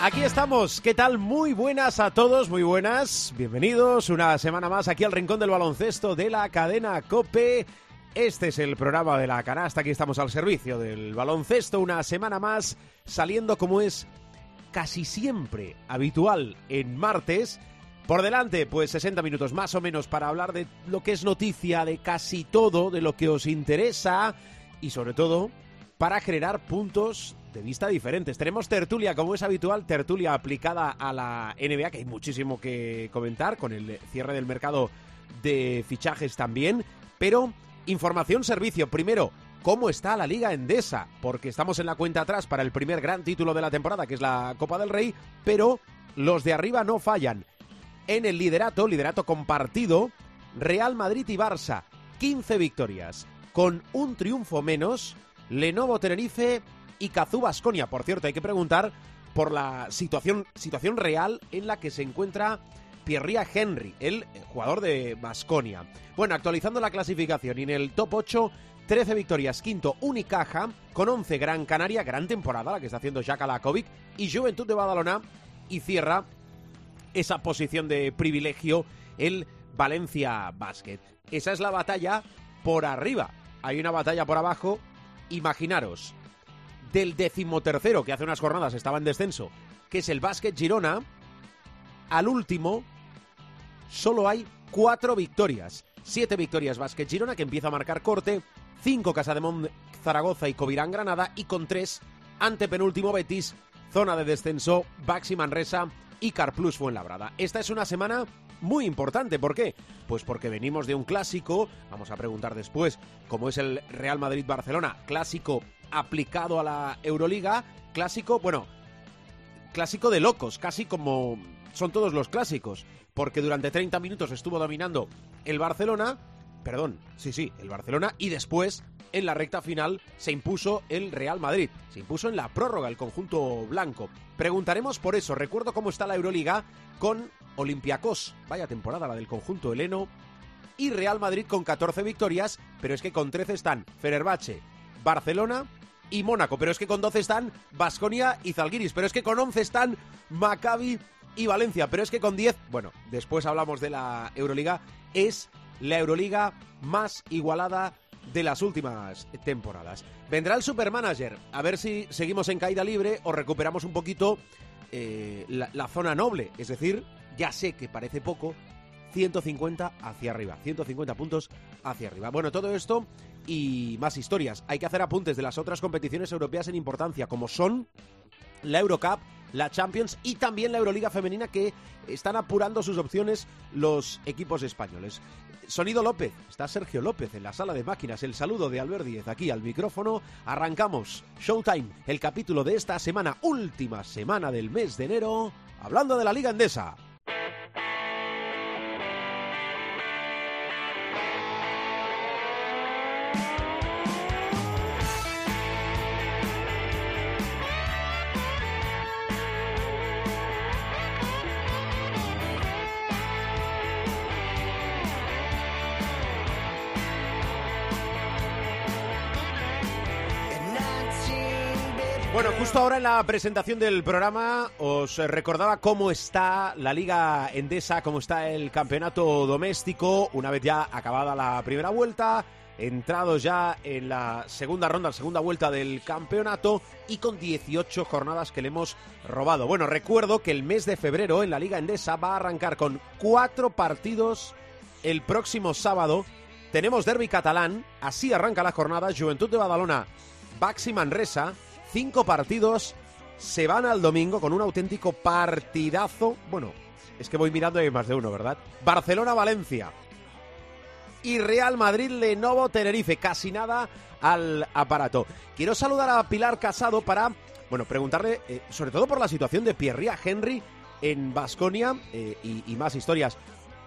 Aquí estamos, ¿qué tal? Muy buenas a todos, muy buenas. Bienvenidos una semana más aquí al Rincón del Baloncesto de la cadena Cope. Este es el programa de la canasta, aquí estamos al servicio del baloncesto, una semana más, saliendo como es casi siempre habitual en martes. Por delante, pues 60 minutos más o menos para hablar de lo que es noticia, de casi todo, de lo que os interesa y sobre todo para generar puntos de vista diferentes. Tenemos tertulia, como es habitual, tertulia aplicada a la NBA, que hay muchísimo que comentar con el cierre del mercado de fichajes también, pero información servicio. Primero, ¿cómo está la Liga Endesa? Porque estamos en la cuenta atrás para el primer gran título de la temporada, que es la Copa del Rey, pero los de arriba no fallan. En el liderato, liderato compartido, Real Madrid y Barça, 15 victorias, con un triunfo menos, Lenovo Tenerife y Cazú Basconia. Por cierto, hay que preguntar por la situación, situación real en la que se encuentra Pierre Henry, el jugador de Basconia. Bueno, actualizando la clasificación y en el top 8, 13 victorias, quinto Unicaja, con 11 Gran Canaria, gran temporada la que está haciendo Jaka Lakovic, y Juventud de Badalona, y cierra esa posición de privilegio el Valencia Basket. Esa es la batalla por arriba. Hay una batalla por abajo. Imaginaros, del decimotercero, que hace unas jornadas estaba en descenso, que es el Basket Girona, al último solo hay cuatro victorias. Siete victorias Basket Girona, que empieza a marcar corte, cinco Casademont Zaragoza y Covirán Granada, y con tres ante penúltimo Betis, zona de descenso, Baxi Manresa y Carplus Fuenlabrada. Esta es una semana muy importante. ¿Por qué? Pues porque venimos de un clásico, vamos a preguntar después, cómo es el Real Madrid-Barcelona, clásico aplicado a la Euroliga, clásico, bueno, clásico de locos, casi como son todos los clásicos, porque durante 30 minutos estuvo dominando el Barcelona, perdón, sí, sí, el Barcelona, y después en la recta final se impuso el Real Madrid, se impuso en la prórroga el conjunto blanco. Preguntaremos por eso, recuerdo cómo está la Euroliga con Olympiacos, vaya temporada la del conjunto heleno, y Real Madrid con 14 victorias, pero es que con 13 están Fenerbahce, Barcelona y Mónaco, pero es que con 12 están Basconia y Zalgiris, pero es que con 11 están Maccabi y Valencia, pero es que con 10, bueno, después hablamos de la Euroliga, es la Euroliga más igualada de las últimas temporadas. Vendrá el Supermanager, a ver si seguimos en caída libre o recuperamos un poquito eh, la, la zona noble, es decir, ya sé que parece poco, 150 hacia arriba, 150 puntos hacia arriba. Bueno, todo esto y más historias. Hay que hacer apuntes de las otras competiciones europeas en importancia, como son la Eurocup, la Champions y también la Euroliga femenina que están apurando sus opciones los equipos españoles. Sonido López, está Sergio López en la sala de máquinas. El saludo de Albert Díez aquí al micrófono. Arrancamos Showtime, el capítulo de esta semana, última semana del mes de enero, hablando de la Liga Endesa. Bueno, justo ahora en la presentación del programa os recordaba cómo está la Liga Endesa, cómo está el campeonato doméstico, una vez ya acabada la primera vuelta, entrados ya en la segunda ronda, la segunda vuelta del campeonato y con 18 jornadas que le hemos robado. Bueno, recuerdo que el mes de febrero en la Liga Endesa va a arrancar con cuatro partidos el próximo sábado. Tenemos derby catalán, así arranca la jornada, Juventud de Badalona, Baxi Manresa, cinco partidos se van al domingo con un auténtico partidazo. Bueno, es que voy mirando y hay más de uno, ¿verdad? Barcelona-Valencia. Y Real Madrid-Lenovo Tenerife. Casi nada al aparato. Quiero saludar a Pilar Casado para, bueno, preguntarle eh, sobre todo por la situación de Pierre Henry en Basconia y, y más historias.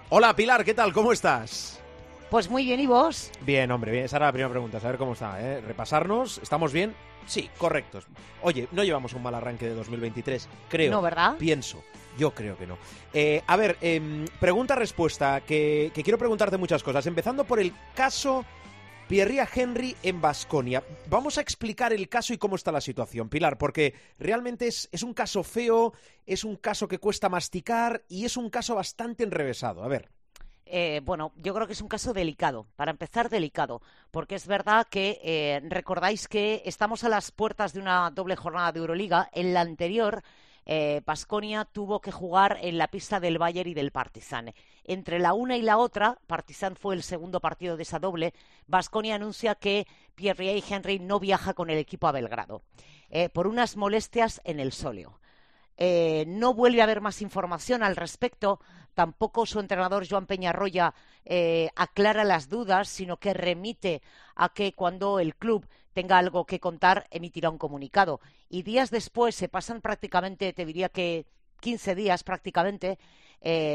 Hola Pilar, ¿qué tal? ¿Cómo estás? Pues muy bien, ¿y vos? Bien, hombre, bien. Esa era la primera pregunta, saber cómo está, ¿eh? Repasarnos, ¿estamos bien? Sí, correctos. Oye, no llevamos un mal arranque de 2023, creo. No, ¿verdad? Pienso. Yo creo que no. Eh, a ver, em, pregunta-respuesta, que, que quiero preguntarte muchas cosas. Empezando por el caso Pierre Henry en Basconia. Vamos a explicar el caso y cómo está la situación, Pilar, porque realmente es, es, un caso feo, es un caso que cuesta masticar y es un caso bastante enrevesado. A ver. Eh, bueno, yo creo que es un caso delicado. Para empezar, delicado, porque es verdad que eh, recordáis que estamos a las puertas de una doble jornada de Euroliga. En la anterior Pasconia eh, tuvo que jugar en la pista del Bayern y del Partizan. Entre la una y la otra, Partizan fue el segundo partido de esa doble, Basconia anuncia que Pierre y Henry no viaja con el equipo a Belgrado eh, por unas molestias en el sóleo. Eh, no vuelve a haber más información al respecto. Tampoco su entrenador Joan Peñarroya aclara las dudas, sino que remite a que cuando el club tenga algo que contar, emitirá un comunicado. Y días después se pasan prácticamente, te diría que 15 días prácticamente,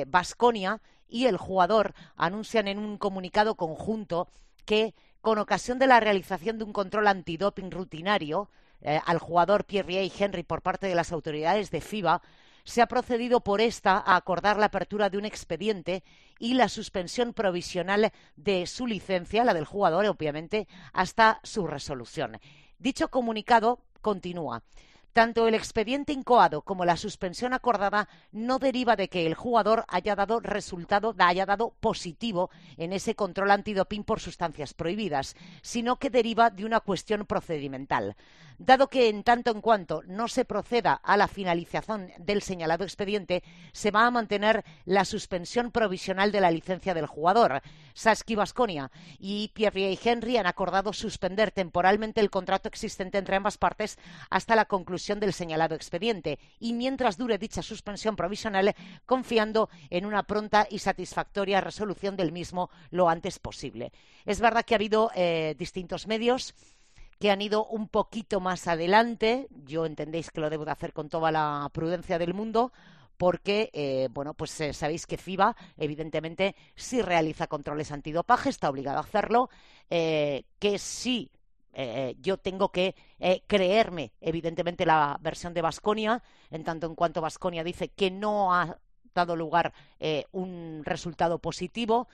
Basconia eh, y el jugador anuncian en un comunicado conjunto que con ocasión de la realización de un control antidoping rutinario eh, al jugador Pierre Henry por parte de las autoridades de FIBA, se ha procedido por esta a acordar la apertura de un expediente y la suspensión provisional de su licencia, la del jugador, obviamente, hasta su resolución. Dicho comunicado continúa. Tanto el expediente incoado como la suspensión acordada no deriva de que el jugador haya dado resultado, haya dado positivo en ese control antidoping por sustancias prohibidas, sino que deriva de una cuestión procedimental. Dado que en tanto en cuanto no se proceda a la finalización del señalado expediente, se va a mantener la suspensión provisional de la licencia del jugador. Saski Basconia y Pierre y Henry han acordado suspender temporalmente el contrato existente entre ambas partes hasta la conclusión del señalado expediente y mientras dure dicha suspensión provisional, confiando en una pronta y satisfactoria resolución del mismo lo antes posible. Es verdad que ha habido eh, distintos medios que han ido un poquito más adelante. Yo entendéis que lo debo de hacer con toda la prudencia del mundo, porque, eh, bueno, pues eh, sabéis que FIBA, evidentemente, sí realiza controles antidopaje, está obligado a hacerlo, que sí. Yo tengo que creerme, evidentemente, la versión de Vasconia, en tanto en cuanto Vasconia dice que no ha dado lugar un resultado positivo.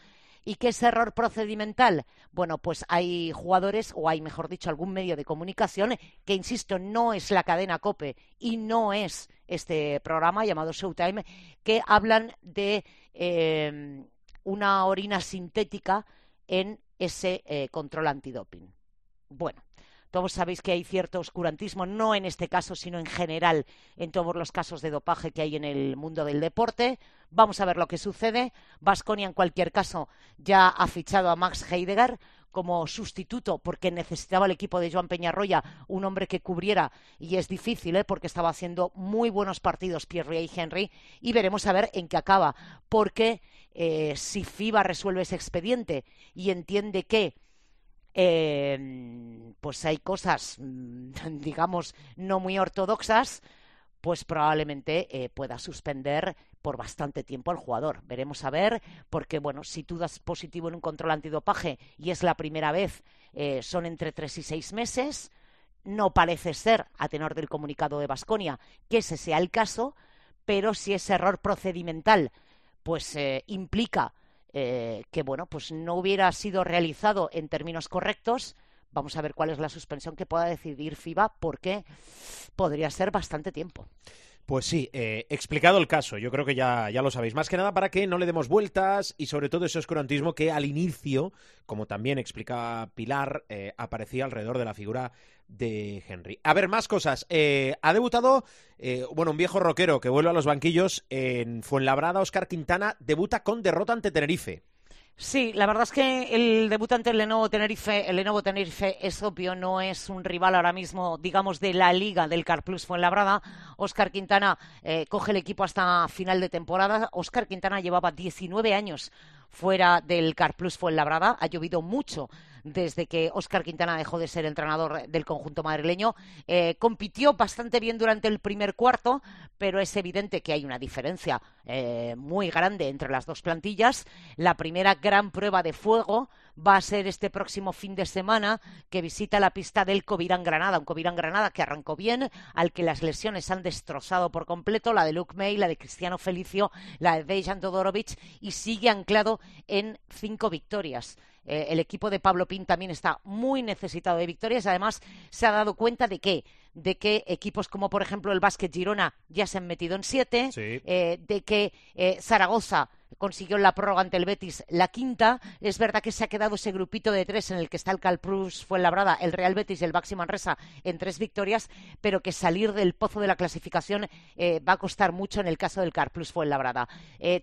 ¿Y qué es error procedimental? Bueno, pues hay jugadores, o hay, mejor dicho, algún medio de comunicación que, insisto, no es la cadena COPE y no es este programa llamado Showtime, que hablan de em, una orina sintética en ese eh, control antidoping. Bueno, todos sabéis que hay cierto oscurantismo, no en este caso, sino en general en todos los casos de dopaje que hay en el mundo del deporte. Vamos a ver lo que sucede. Vasconia, en cualquier caso, ya ha fichado a Max Heidegger como sustituto porque necesitaba el equipo de Joan Peñarroya un hombre que cubriera y es difícil ¿eh? porque estaba haciendo muy buenos partidos Pierre y Henry y veremos a ver en qué acaba porque eh, si FIBA resuelve ese expediente y entiende que eh, pues hay cosas, mm, digamos, no muy ortodoxas, pues probablemente eh, pueda suspender por bastante tiempo al jugador. Veremos a ver, porque bueno, si tú das positivo en un control antidopaje y es la primera vez, eh, son entre tres y seis meses. No parece ser, a tenor del comunicado de Basconia, que ese sea el caso, pero si ese error procedimental pues eh, implica eh, que bueno, pues no hubiera sido realizado en términos correctos. Vamos a ver cuál es la suspensión que pueda decidir FIBA, porque podría ser bastante tiempo. Pues sí, eh, explicado el caso, yo creo que ya, ya, lo sabéis. Más que nada para que no le demos vueltas y sobre todo ese oscurantismo que al inicio, como también explica Pilar, eh, aparecía alrededor de la figura de Henry. A ver, más cosas. Eh, ha debutado, bueno, un viejo rockero que vuelve a los banquillos en Fuenlabrada, Oscar Quintana, debuta con derrota ante Tenerife. Sí, la verdad es que el debutante del Lenovo Tenerife, el Lenovo Tenerife es obvio, no es un rival ahora mismo, digamos, de la liga del Car Plus Fuenlabrada. Oscar Quintana eh, coge el equipo hasta final de temporada. Oscar Quintana llevaba 19 años fuera del Car Plus Fuenlabrada. Ha llovido mucho desde que Óscar Quintana dejó de ser entrenador del conjunto madrileño. Eh, compitió bastante bien durante el primer cuarto, pero es evidente que hay una diferencia eh, muy grande entre las dos plantillas. La primera gran prueba de fuego va a ser este próximo fin de semana que visita la pista del Covirán Granada, un Covirán Granada que arrancó bien, al que las lesiones han destrozado por completo, la de Luke May, la de Cristiano Felicio, la de Dejan Todorovic y sigue anclado en cinco victorias. Eh, el equipo de Pablo Pin también está muy necesitado de victorias. Además, se ha dado cuenta de que de que equipos como por ejemplo el Básquet Girona ya se han metido en siete, eh, de que eh, Zaragoza consiguió la prórroga ante el Betis la quinta. Es verdad que se ha quedado ese grupito de tres en el que está el Calprus Fuenlabrada, el Real Betis y el Baxi Manresa en tres victorias, pero que salir del pozo de la clasificación va a costar mucho en el caso del Calprus Fuenlabrada.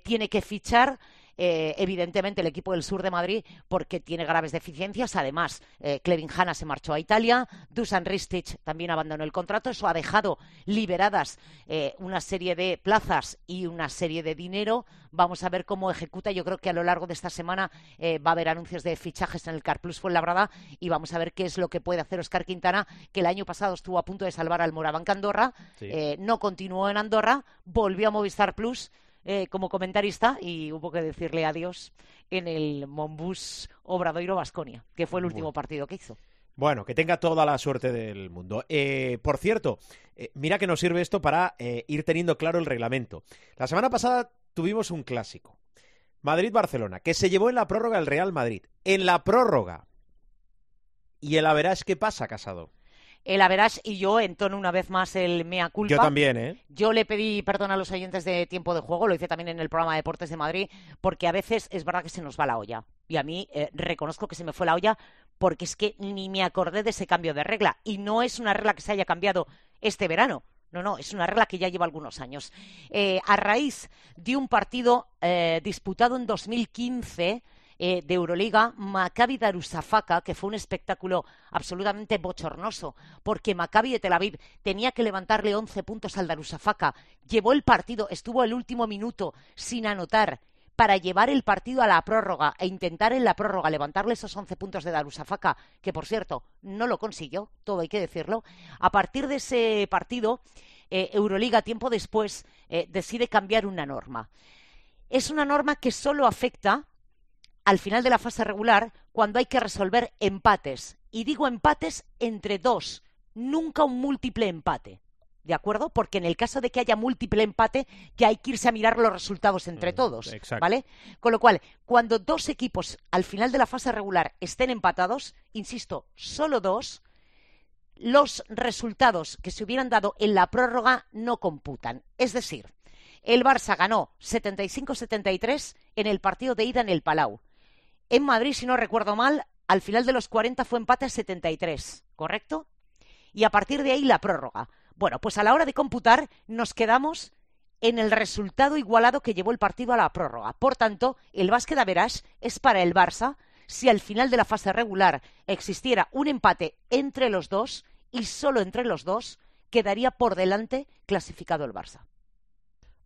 tiene que fichar eh, evidentemente el equipo del sur de Madrid porque tiene graves deficiencias. Además, eh, Clevin Hanna se marchó a Italia, Dusan Ristic también abandonó el contrato. Eso ha dejado liberadas eh, una serie de plazas y una serie de dinero. Vamos a ver cómo ejecuta. Yo creo que a lo largo de esta semana va a haber anuncios de fichajes en el Carplus Fuenlabrada y vamos a ver qué es lo que puede hacer Oscar Quintana, que el año pasado estuvo a punto de salvar al Morabanca Andorra, no continuó en Andorra, volvió a Movistar Plus eh, como comentarista y hubo que decirle adiós en el Monbus Obradoiro Basconia, que fue el último partido que hizo. Bueno, que tenga toda la suerte del mundo. Eh, por cierto, eh, mira que nos sirve esto para ir teniendo claro el reglamento. La semana pasada tuvimos un clásico. Madrid-Barcelona, que se llevó en la prórroga el Real Madrid. En la prórroga. Y el es ¿qué pasa, Casado? El Average y yo entono una vez más el mea culpa. Yo también, ¿eh? Yo le pedí perdón a los oyentes de tiempo de juego, lo hice también en el programa de Deportes de Madrid, porque a veces es verdad que se nos va la olla. Y a mí eh, reconozco que se me fue la olla porque es que ni me acordé de ese cambio de regla. Y no es una regla que se haya cambiado este verano. No, no, es una regla que ya lleva algunos años. Eh, a raíz de un partido eh, disputado en 2015 eh, de Euroliga, Maccabi Darusafaka, que fue un espectáculo absolutamente bochornoso, porque Maccabi de Tel Aviv tenía que levantarle 11 puntos al Darusafaka, llevó el partido, estuvo el último minuto sin anotar para llevar el partido a la prórroga e intentar en la prórroga levantarle esos 11 puntos de Darusafaka, que por cierto no lo consiguió, todo hay que decirlo. A partir de ese partido, eh, Euroliga, tiempo después, eh, decide cambiar una norma. Es una norma que solo afecta al final de la fase regular cuando hay que resolver empates. Y digo empates entre dos, nunca un múltiple empate. ¿De acuerdo? Porque en el caso de que haya múltiple empate, que hay que irse a mirar los resultados entre mm, todos. ¿Vale? Con lo cual, cuando dos equipos al final de la fase regular estén empatados, insisto, solo dos, los resultados que se hubieran dado en la prórroga no computan. Es decir, el Barça ganó 75-73 en el partido de ida en el Palau. En Madrid, si no recuerdo mal, al final de los 40 fue empate a 73, ¿correcto? Y a partir de ahí la prórroga. Bueno, pues a la hora de computar nos quedamos en el resultado igualado que llevó el partido a la prórroga. Por tanto, el básquet a verás es para el Barça si al final de la fase regular existiera un empate entre los dos y solo entre los dos quedaría por delante clasificado el Barça.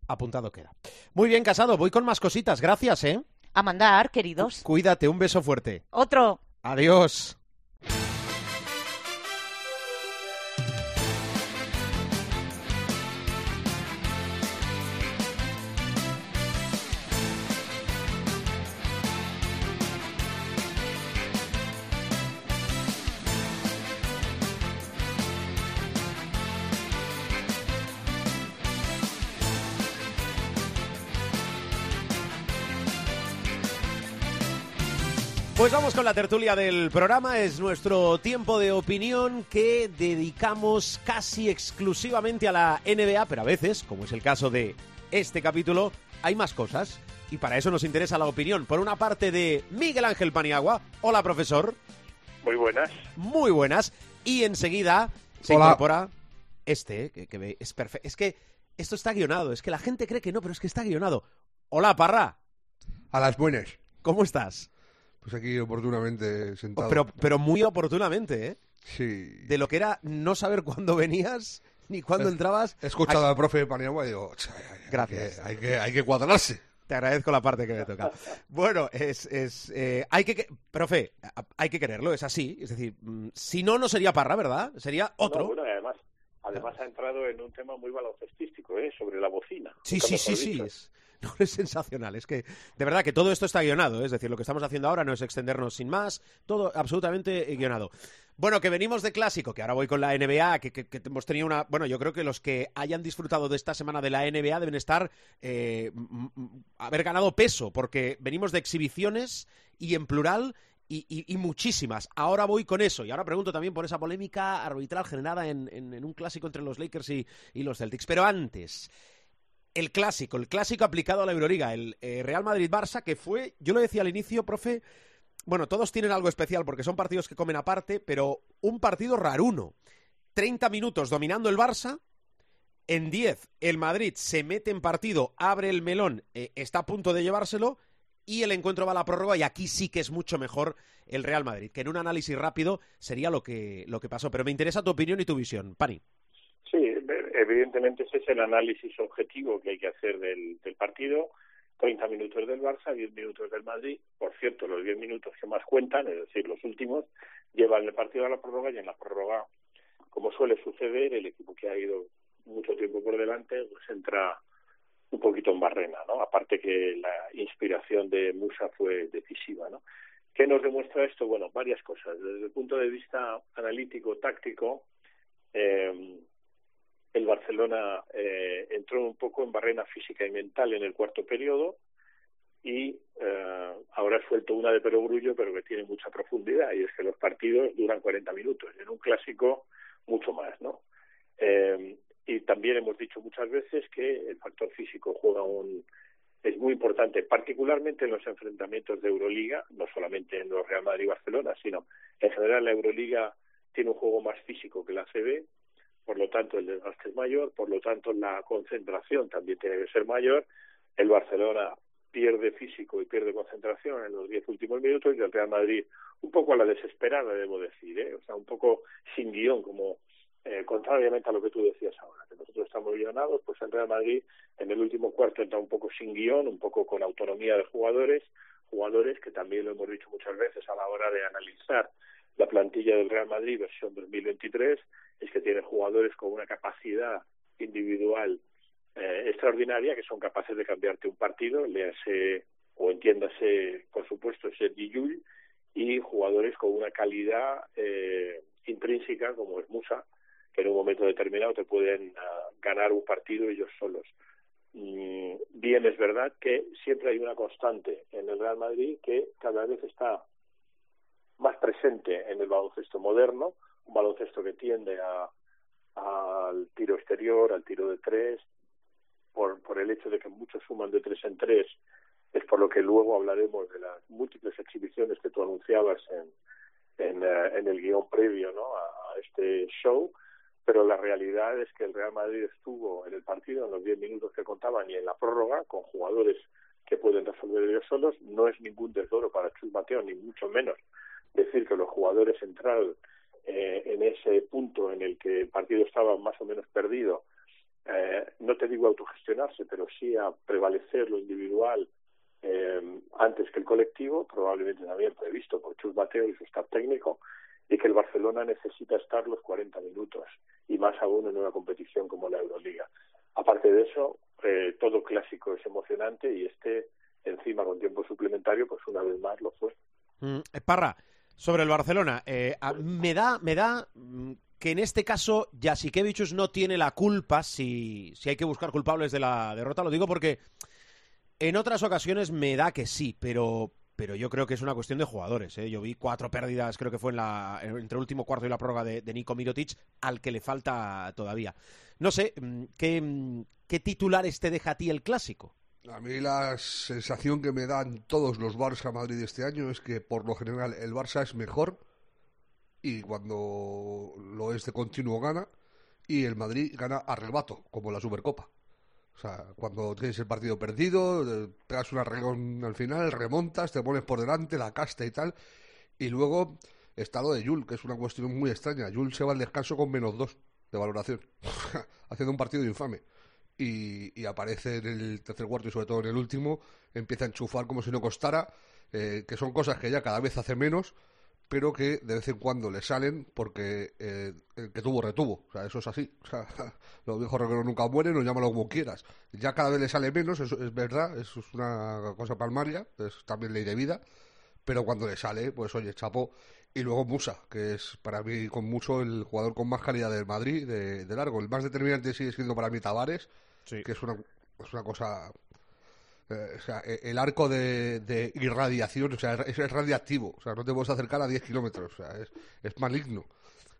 Apuntado queda. Muy bien, Casado. Voy con más cositas. Gracias, ¿eh? A mandar, queridos. Cuídate, un beso fuerte. Otro. Adiós. Pues vamos con la tertulia del programa. Es nuestro tiempo de opinión que dedicamos casi exclusivamente a la NBA, pero a veces, como es el caso de este capítulo, hay más cosas. Y para eso nos interesa la opinión, por una parte, de Miguel Ángel Paniagua. Hola, profesor. Muy buenas. Muy buenas. Y enseguida se incorpora este, que, es perfecto. Es que esto está guionado. Es que la gente cree que no, pero es que está guionado. Hola, Parra. A las buenas. ¿Cómo estás? Pues aquí oportunamente sentado. Pero, pero muy oportunamente, ¿eh? Sí. De lo que era no saber cuándo venías ni cuándo entrabas. He escuchado al profe Paniagua y digo, Gracias. Hay que, hay que, cuadrarse. Te agradezco la parte que me toca. Bueno, es, es eh, hay que, profe, hay que quererlo, es así. Es decir, mm, si no, no sería Parra, ¿verdad? Sería otro. bueno, además, además ha entrado en un tema muy baloncestístico, ¿eh? Sobre la bocina. Sí, sí, sí, sí. Es, sensacional. Es que, de verdad, que todo esto está guionado. Es decir, lo que estamos haciendo ahora no es extendernos sin más. Todo absolutamente guionado. Bueno, que venimos de clásico, que ahora voy con la NBA, que, hemos tenido una... Bueno, yo creo que los que hayan disfrutado de esta semana de la NBA deben estar... Eh, haber ganado peso, porque venimos de exhibiciones y en plural y, muchísimas. Ahora voy con eso. Y ahora pregunto también por esa polémica arbitral generada en, un clásico entre los Lakers y, los Celtics. Pero antes, el clásico, el clásico aplicado a la Euroliga, el eh, Real Madrid-Barça, que fue, yo lo decía al inicio, profe, bueno, todos tienen algo especial porque son partidos que comen aparte, pero un partido raruno. 30 minutos dominando el Barça, en 10 el Madrid se mete en partido, abre el melón, eh, está a punto de llevárselo y el encuentro va a la prórroga y aquí sí que es mucho mejor el Real Madrid, que en un análisis rápido sería lo que, lo que pasó. Pero me interesa tu opinión y tu visión, Pani. Evidentemente ese es el análisis objetivo que hay que hacer del, del partido 30 minutos del Barça, 10 minutos del Madrid. Por cierto, los 10 minutos que más cuentan, es decir, los últimos, llevan el partido a la prórroga y en la prórroga, como suele suceder, el equipo que ha ido mucho tiempo por delante, pues entra un poquito en barrena, ¿no? Aparte que la inspiración de Musa fue decisiva, ¿no? ¿Qué nos demuestra esto? Bueno, varias cosas. Desde el punto de vista analítico, táctico, eh, el Barcelona eh, entró un poco en barrena física y mental en el cuarto periodo y eh, ahora ha suelto una de perogrullo pero que tiene mucha profundidad y es que los partidos duran 40 minutos en un clásico mucho más no eh, y también hemos dicho muchas veces que el factor físico juega un es muy importante particularmente en los enfrentamientos de Euroliga no solamente en los Real Madrid y Barcelona sino en general la Euroliga tiene un juego más físico que la CB por lo tanto el desgaste es mayor, por lo tanto la concentración también tiene que ser mayor. El Barcelona pierde físico y pierde concentración en los diez últimos minutos y el Real Madrid un poco a la desesperada, debo decir, ¿eh? o sea, un poco sin guion, como eh, contrariamente a lo que tú decías ahora, que nosotros estamos guionados, pues el Real Madrid en el último cuarto entra un poco sin guion, un poco con autonomía de jugadores, jugadores que también lo hemos dicho muchas veces a la hora de analizar la plantilla del Real Madrid versión 2023 es que tiene jugadores con una capacidad individual eh, extraordinaria que son capaces de cambiarte un partido, léase o entiéndase, por supuesto, Sergi Llull, y jugadores con una calidad eh, intrínseca como es Musa, que en un momento determinado te pueden uh, ganar un partido ellos solos. Mm, bien, es verdad que siempre hay una constante en el Real Madrid que cada vez está más presente en el baloncesto moderno, un baloncesto que tiende a al tiro exterior, al tiro de tres, por, por el hecho de que muchos suman de tres en tres, es por lo que luego hablaremos de las múltiples exhibiciones que tú anunciabas en, en, eh, el guion previo ¿no? a, este show, pero la realidad es que el Real Madrid estuvo en el partido en los diez minutos que contaban y en la prórroga con jugadores que pueden resolver ellos solos. No es ningún tesoro para Chus Mateo, ni mucho menos decir que los jugadores entraron eh, en ese punto en el que el partido estaba más o menos perdido, eh, no te digo autogestionarse, pero sí a prevalecer lo individual eh, antes que el colectivo, probablemente también previsto por Chus Mateo y su staff técnico, y que el Barcelona necesita estar los 40 minutos, y más aún en una competición como la Euroliga. Aparte de eso, eh, todo clásico es emocionante y este, encima con tiempo suplementario, pues una vez más lo fue. Mm, sobre el Barcelona, eh, me da, me da mm, que en este caso Jasikevichus no tiene la culpa si, si hay que buscar culpables de la derrota. Lo digo porque en otras ocasiones me da que sí, pero, pero yo creo que es una cuestión de jugadores. ¿eh? Yo vi cuatro pérdidas, creo que fue en la, entre el último cuarto y la prórroga de, de Nico Mirotic, al que le falta todavía. No sé, mm, ¿qué, mm, ¿qué titulares te deja a ti el clásico? A mí la sensación que me dan todos los Barça Madrid este año es que por lo general el Barça es mejor y cuando lo es de continuo gana y el Madrid gana a rebato, como la Supercopa. O sea, cuando tienes el partido perdido, te das un arregón al final, remontas, te pones por delante, la casta y tal. Y luego está lo de Jul, que es una cuestión muy extraña. Jul se va al descanso con menos dos de valoración, haciendo un partido infame. Y, aparece en el tercer cuarto y sobre todo en el último, empieza a enchufar como si no costara, eh, que son cosas que ya cada vez hace menos, pero que de vez en cuando le salen porque eh, el que tuvo retuvo. O sea, eso es así. O sea, los viejos recuerdos nunca mueren, o llámalo como quieras. Ya cada vez le sale menos, eso es verdad, eso es una cosa palmaria, es también ley de vida, pero cuando le sale, pues oye, chapo. Y luego Musa, que es para mí con mucho el jugador con más calidad del Madrid, de, largo. El más determinante sigue siendo para mí Tavares, que es una, es una cosa eh, o sea, e, el arco de, irradiación, o sea, es, radiactivo, o sea, no te puedes acercar a 10 kilómetros, o sea, es, maligno.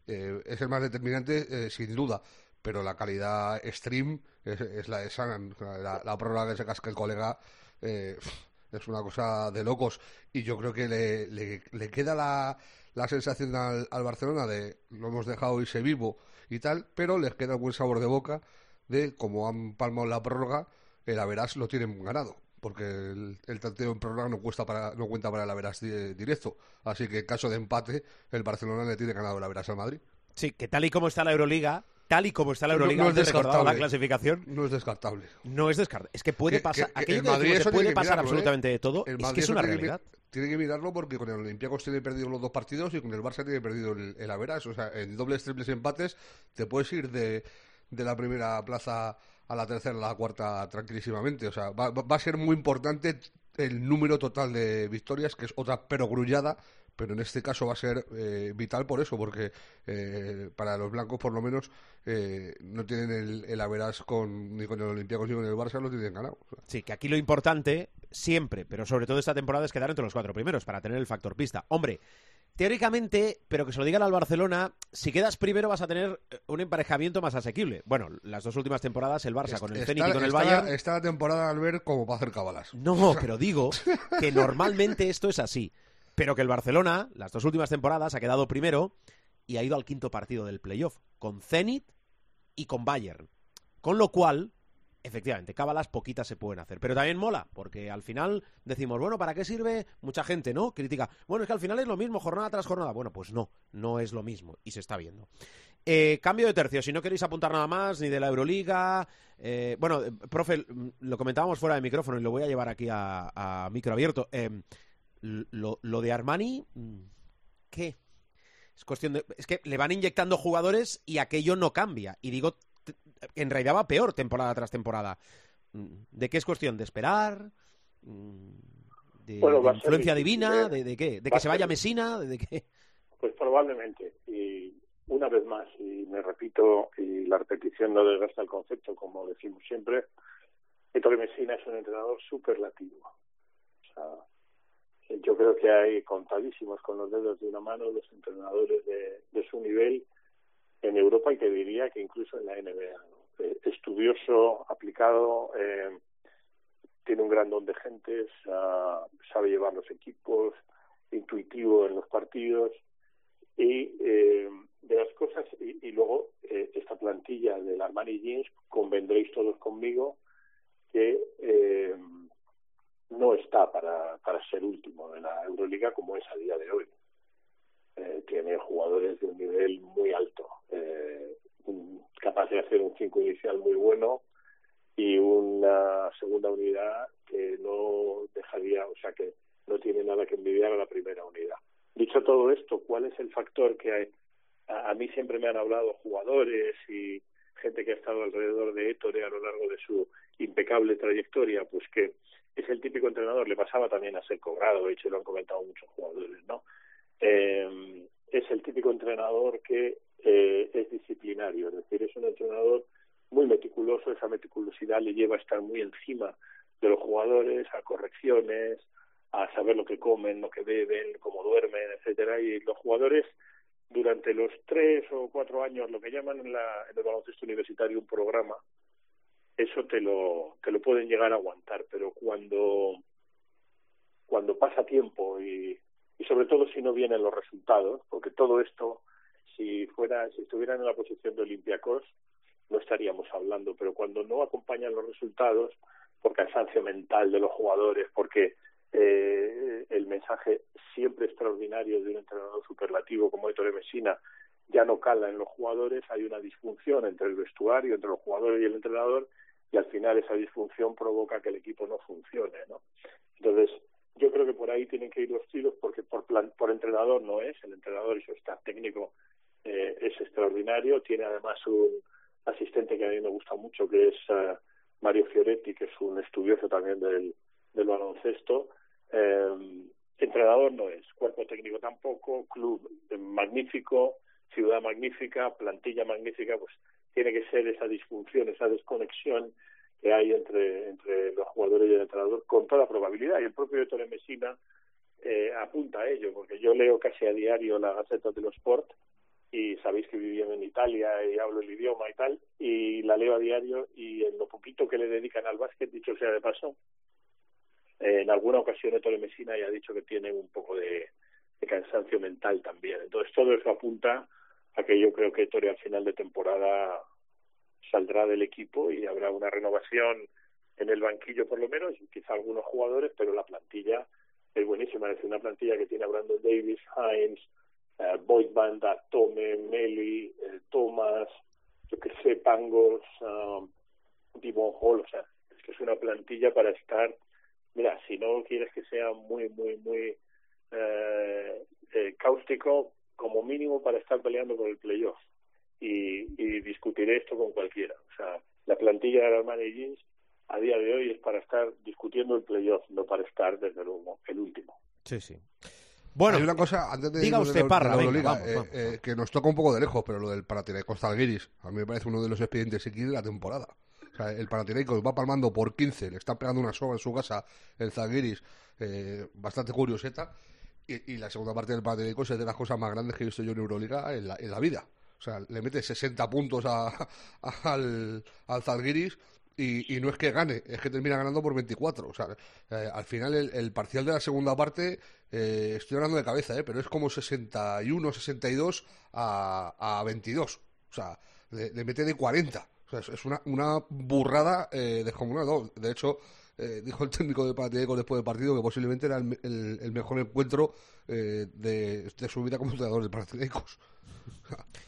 Eh, es el más determinante, eh, sin duda, pero la calidad stream es, la de Sanan. la, la, que se casca el colega es una cosa de locos. Y yo creo que le, le, queda la, la sensación al, al, Barcelona de lo hemos dejado irse vivo y tal, pero les queda un buen sabor de boca de como han palmado la prórroga el Averas lo tienen ganado porque el, el tanteo en prórroga no, cuesta para, no cuenta para el Averas directo. Así que en caso de empate, el Barcelona le tiene ganado el Averas al Madrid. Sí, que tal y como está la Euroliga, tal y como está la Euroliga, no, es descartable. la clasificación. No es descartable. No es descartable. Es que puede pasar. aquello que, se puede pasar ¿eh? absolutamente de todo. es que es una realidad. Tiene que, mirarlo porque con el Olympiacos tiene perdido los dos partidos y con el Barça tiene perdido el, el Averas. O sea, en dobles, triples empates te puedes ir de, de la primera plaza a la tercera, a la cuarta tranquilísimamente. O sea, va, va, a ser muy importante el número total de victorias, que es otra perogrullada, pero en este caso va a ser eh, vital por eso, porque eh, para los blancos por lo menos eh, no tienen el, el averas con, ni con el Olympiacos ni con el Barça, lo tienen ganado. Sí, que aquí lo importante siempre, pero sobre todo esta temporada es quedar entre los cuatro primeros para tener el factor pista. Hombre, Teóricamente, pero que se lo digan al Barcelona, si quedas primero vas a tener eh, un emparejamiento más asequible. Bueno, las dos últimas temporadas el Barça con el Zenit y con el Bayern. Está la temporada al ver como para hacer cabalas. No, pero digo que normalmente esto es así. Pero que el Barcelona, las dos últimas temporadas, ha quedado primero y ha ido al quinto partido del playoff, con Zenit y con Bayern. Con lo cual, Efectivamente, cábalas poquitas se pueden hacer, pero también mola, porque al final decimos, bueno, ¿para qué sirve? Mucha gente, ¿no? Critica, bueno, es que al final es lo mismo, jornada tras jornada. Bueno, pues no, no es lo mismo, y se está viendo. Eh, cambio de tercio, si no queréis apuntar nada más, ni de la Euroliga. Eh, bueno, eh, profe, lo comentábamos fuera de micrófono y lo voy a llevar aquí a, micro abierto. Lo, lo, de Armani, mm, ¿qué? Es cuestión de. Es que le van inyectando jugadores y aquello no cambia. Y digo en realidad va peor temporada tras temporada. ¿De qué es cuestión? ¿De esperar? ¿De, influencia divina? ¿De, qué? ¿De que se vaya Mesina? ¿De qué? Pues probablemente. Y una vez más, y me repito, y la repetición no desgasta el concepto, como decimos siempre, Ettore Messina es un entrenador superlativo. O sea, yo creo que hay contadísimos con los dedos de una mano los entrenadores de, de su nivel en Europa y te diría que incluso en la NBA. Eh, estudioso, aplicado, eh, tiene un gran don de gentes, sabe llevar los equipos, intuitivo en los partidos y eh, de las cosas y, luego eh, esta plantilla del Armani Jeans convendréis todos conmigo que no está para, para ser último de la Euroliga como es a día de hoy. Eh, tiene jugadores de un nivel muy alto, eh, capaz de hacer un 5 inicial muy bueno y una segunda unidad que no dejaría, o sea que no tiene nada que envidiar a la primera unidad. Dicho todo esto, ¿cuál es el factor que hay? A, mí siempre me han hablado jugadores y gente que ha estado alrededor de Ettore a lo largo de su impecable trayectoria, pues que es el típico entrenador, le pasaba también a ser cobrado, de hecho lo han comentado muchos jugadores, ¿no? Eh, es el típico entrenador que eh, es disciplinario, es decir, es un entrenador muy meticuloso, esa meticulosidad le lleva a estar muy encima de los jugadores, a correcciones, a saber lo que comen, lo que beben, cómo duermen, etcétera, y los jugadores durante los tres o cuatro años, lo que llaman en, la, en el baloncesto universitario un programa, eso te lo, te lo pueden llegar a aguantar, pero cuando, cuando pasa tiempo y sobre todo si no vienen los resultados, porque todo esto, si fuera, si estuvieran en la posición de Olympiacos, no estaríamos hablando, pero cuando no acompañan los resultados, por cansancio mental de los jugadores, porque eh, el mensaje siempre extraordinario de un entrenador superlativo como Ettore Messina ya no cala en los jugadores, hay una disfunción entre el vestuario, entre los jugadores y el entrenador, y al final esa disfunción provoca que el equipo no funcione, ¿no? Entonces, yo creo que por ahí tienen que ir los tiros porque por, plan, por entrenador no es, el entrenador y su staff técnico eh, es extraordinario, tiene además un asistente que a mí me gusta mucho que es uh, Mario Fioretti, que es un estudioso también del, del baloncesto. Eh, entrenador no es, cuerpo técnico tampoco, club magnífico, ciudad magnífica, plantilla magnífica, pues tiene que ser esa disfunción, esa desconexión que hay entre, entre los jugadores y el entrenador con toda probabilidad. Y el propio Ettore Messina eh, apunta a ello, porque yo leo casi a diario la Gaceta de los Sport y sabéis que vivía en Italia y hablo el idioma y tal, y la leo a diario y en lo poquito que le dedican al básquet, dicho sea de paso, eh, en alguna ocasión Ettore Messina ya ha dicho que tiene un poco de, de cansancio mental también. Entonces todo eso apunta a que yo creo que Ettore al final de temporada saldrá del equipo y habrá una renovación en el banquillo por lo menos, quizá algunos jugadores, pero la plantilla es buenísima. Es una plantilla que tiene a Brandon Davis, Hines, uh, Boyd Banda, Tome, Meli, eh, Thomas, yo que sé, Pangos, uh, Dimon Hall, o sea, es que es una plantilla para estar, mira, si no quieres que sea muy, muy, muy eh, eh, cáustico, como mínimo para estar peleando por el playoff. Y, y discutiré esto con cualquiera. O sea, la plantilla de Armani Jeans a día de hoy es para estar discutiendo el playoff, no para estar desde luego el último. Sí, sí. Bueno, hay una cosa, antes de diga usted, de, Parra, de la venga, Euroliga, vamos, eh, vamos, eh, vamos. que nos toca un poco de lejos, pero lo del Panathinaikos Zalgiris, a mí me parece uno de los expedientes X de la temporada. O sea, el Panathinaikos va palmando por 15, le está pegando una soga en su casa el Zalgiris, eh, bastante curioseta, y, y, la segunda parte del Panathinaikos es de las cosas más grandes que he visto yo en Euroliga en la, en la vida. O sea, le mete 60 puntos a, al, al y, no es que gane, es que termina ganando por 24. O sea, eh, al final el, el, parcial de la segunda parte, eh, estoy hablando de cabeza, eh, pero es como 61, 62 a, a 22. O sea, le, mete de 40. O sea, es, una, una, burrada eh, descomunal. ¿no? De hecho, eh, dijo el técnico de Panathinaikos después del partido que posiblemente era el, el, mejor encuentro de, de, su vida como entrenador de Panathinaikos.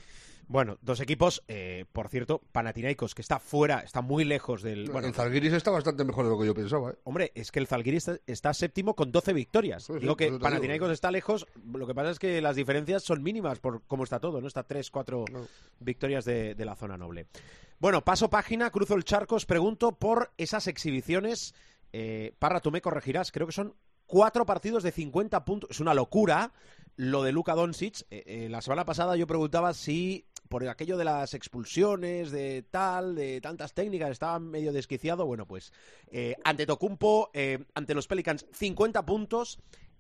Bueno, dos equipos, eh, por cierto, Panathinaikos, que está fuera, está muy lejos del... Bueno, el Zalgiris está bastante mejor de lo que yo pensaba. ¿eh? Hombre, es que el Zalgiris está, está séptimo con 12 victorias. Sí, sí, digo que digo, Panathinaikos está lejos, lo que pasa es que las diferencias son mínimas por cómo está todo, ¿no? Está 3, 4 no. victorias de, de, la zona noble. Bueno, paso página, cruzo el charco, os pregunto por esas exhibiciones. Eh, Parra, tú me corregirás, creo que son cuatro partidos de 50 puntos. Es una locura lo de Luka Doncic. Eh, eh, la semana pasada yo preguntaba si por aquello de las expulsiones, de tal, de tantas técnicas, estaba medio desquiciado. Bueno, pues eh, ante Tocumpo, eh, ante los Pelicans, 50 puntos.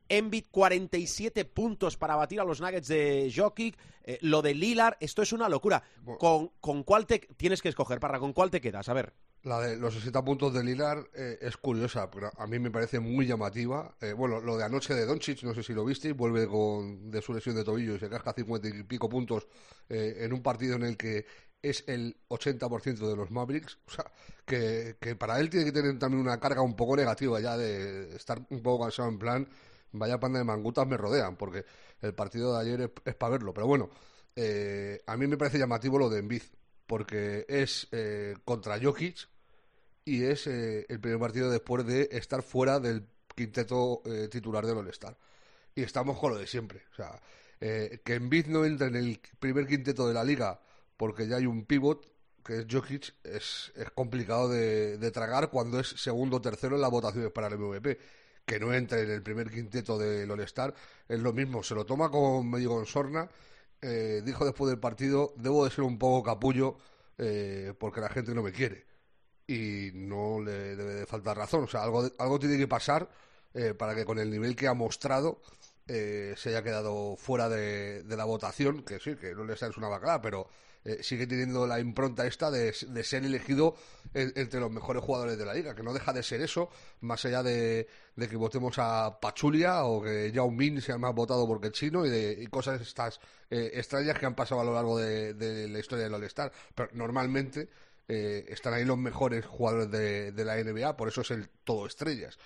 Embiid 47 puntos para batir a los Nuggets de Jokic. Eh, lo de Lilar, esto es una locura. ¿Con, ¿Con cuál te tienes que escoger, Parra? ¿Con cuál te quedas? A ver. La de los 60 puntos de Lilar eh, es curiosa, pero a mí me parece muy llamativa. Eh, bueno, lo de anoche de Doncic, no sé si lo visteis, vuelve con, de su lesión de tobillo y se casca 50 y pico puntos eh, en un partido en el que es el 80% de los Mavericks. O sea, que, que, para él tiene que tener también una carga un poco negativa ya de estar un poco cansado en plan, vaya panda de mangutas me rodean, porque el partido de ayer es, para verlo. Pero bueno, eh, a mí me parece llamativo lo de Embiid, porque es eh, contra Jokic y es eh, el primer partido después de estar fuera del quinteto eh, titular del All-Star. Y estamos con lo de siempre. O sea, eh, que Embiid no entre en el primer quinteto de la liga porque ya hay un pivot, que es Jokic, es, es complicado de, tragar cuando es segundo o tercero en las votaciones para el MVP. Que no entre en el primer quinteto del All-Star es lo mismo. Se lo toma con medio con sorna. Eh, dijo después del partido, debo de ser un poco capullo eh, porque la gente no me quiere y no le debe de faltar razón. O sea, algo, algo tiene que pasar eh, para que con el nivel que ha mostrado eh, se haya quedado fuera de, la votación, que sí, que no le es una bacala, pero eh, sigue teniendo la impronta esta de, de ser elegido en, entre los mejores jugadores de la liga, que no deja de ser eso, más allá de, de que votemos a Pachulia o que Yao Min sea más votado porque chino y, de, y cosas estas eh, extrañas que han pasado a lo largo de, de la historia del All-Star. Pero normalmente eh, están ahí los mejores jugadores de, la NBA, por eso es el todo estrellas.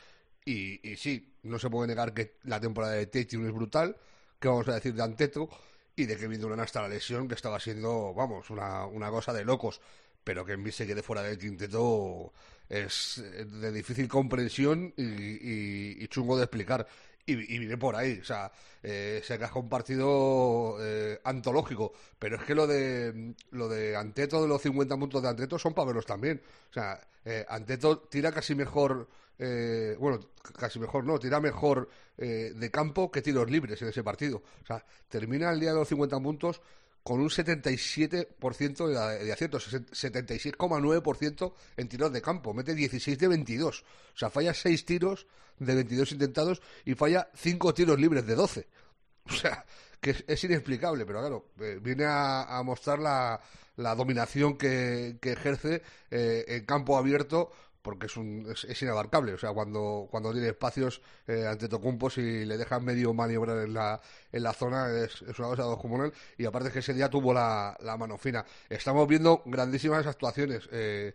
Y, y, sí, no se puede negar que la temporada de Tatum es brutal, que vamos a decir de Anteto, y de Kevin Durant hasta la lesión, que estaba siendo, vamos, una, una cosa de locos. pero que en mí se quede fuera del quinteto es de difícil comprensión y, y chungo de explicar y, viene por ahí. O sea, eh, se casca un partido eh, antológico. Pero es que lo de lo de Anteto, de los 50 puntos de Anteto, son para verlos también. O sea, eh, Anteto tira casi mejor. Eh, bueno, casi mejor no, tira mejor de campo que tiros libres en ese partido. O sea, termina el día de los 50 puntos con un 77% de, de acierto, 76,9% en tiros de campo, mete 16 de 22, o sea, falla 6 tiros de 22 intentados y falla 5 tiros libres de 12. O sea, que es, inexplicable, pero claro, eh, viene a, mostrar la, dominación que, que ejerce eh, en campo abierto porque es, un, es, inabarcable. O sea, cuando, cuando tiene espacios eh, ante Tocumpos y le dejan medio maniobrar en la, en la zona, es, una cosa descomunal. Y aparte es que ese día tuvo la, la mano fina. Estamos viendo grandísimas actuaciones. Eh,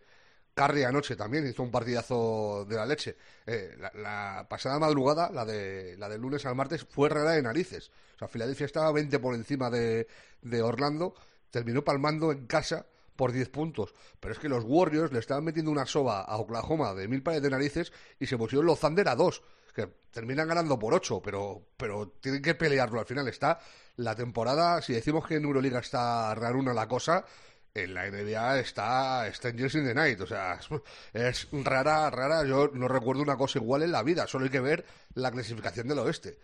Carri anoche también hizo un partidazo de la leche. Eh, la, pasada madrugada, la de la del lunes al martes, fue rara de narices. O sea, Filadelfia estaba 20 por encima de, de Orlando, terminó palmando en casa por 10 puntos. Pero es que los Warriors le estaban metiendo una soba a Oklahoma de mil pares de narices y se pusieron los Thunder a dos. Que terminan ganando por 8, pero, pero tienen que pelearlo al final. Está la temporada, si decimos que en Euroliga está raruna la cosa, en la NBA está Strangers in the Night. O sea, es, rara, rara. Yo no recuerdo una cosa igual en la vida. Solo hay que ver la clasificación del oeste.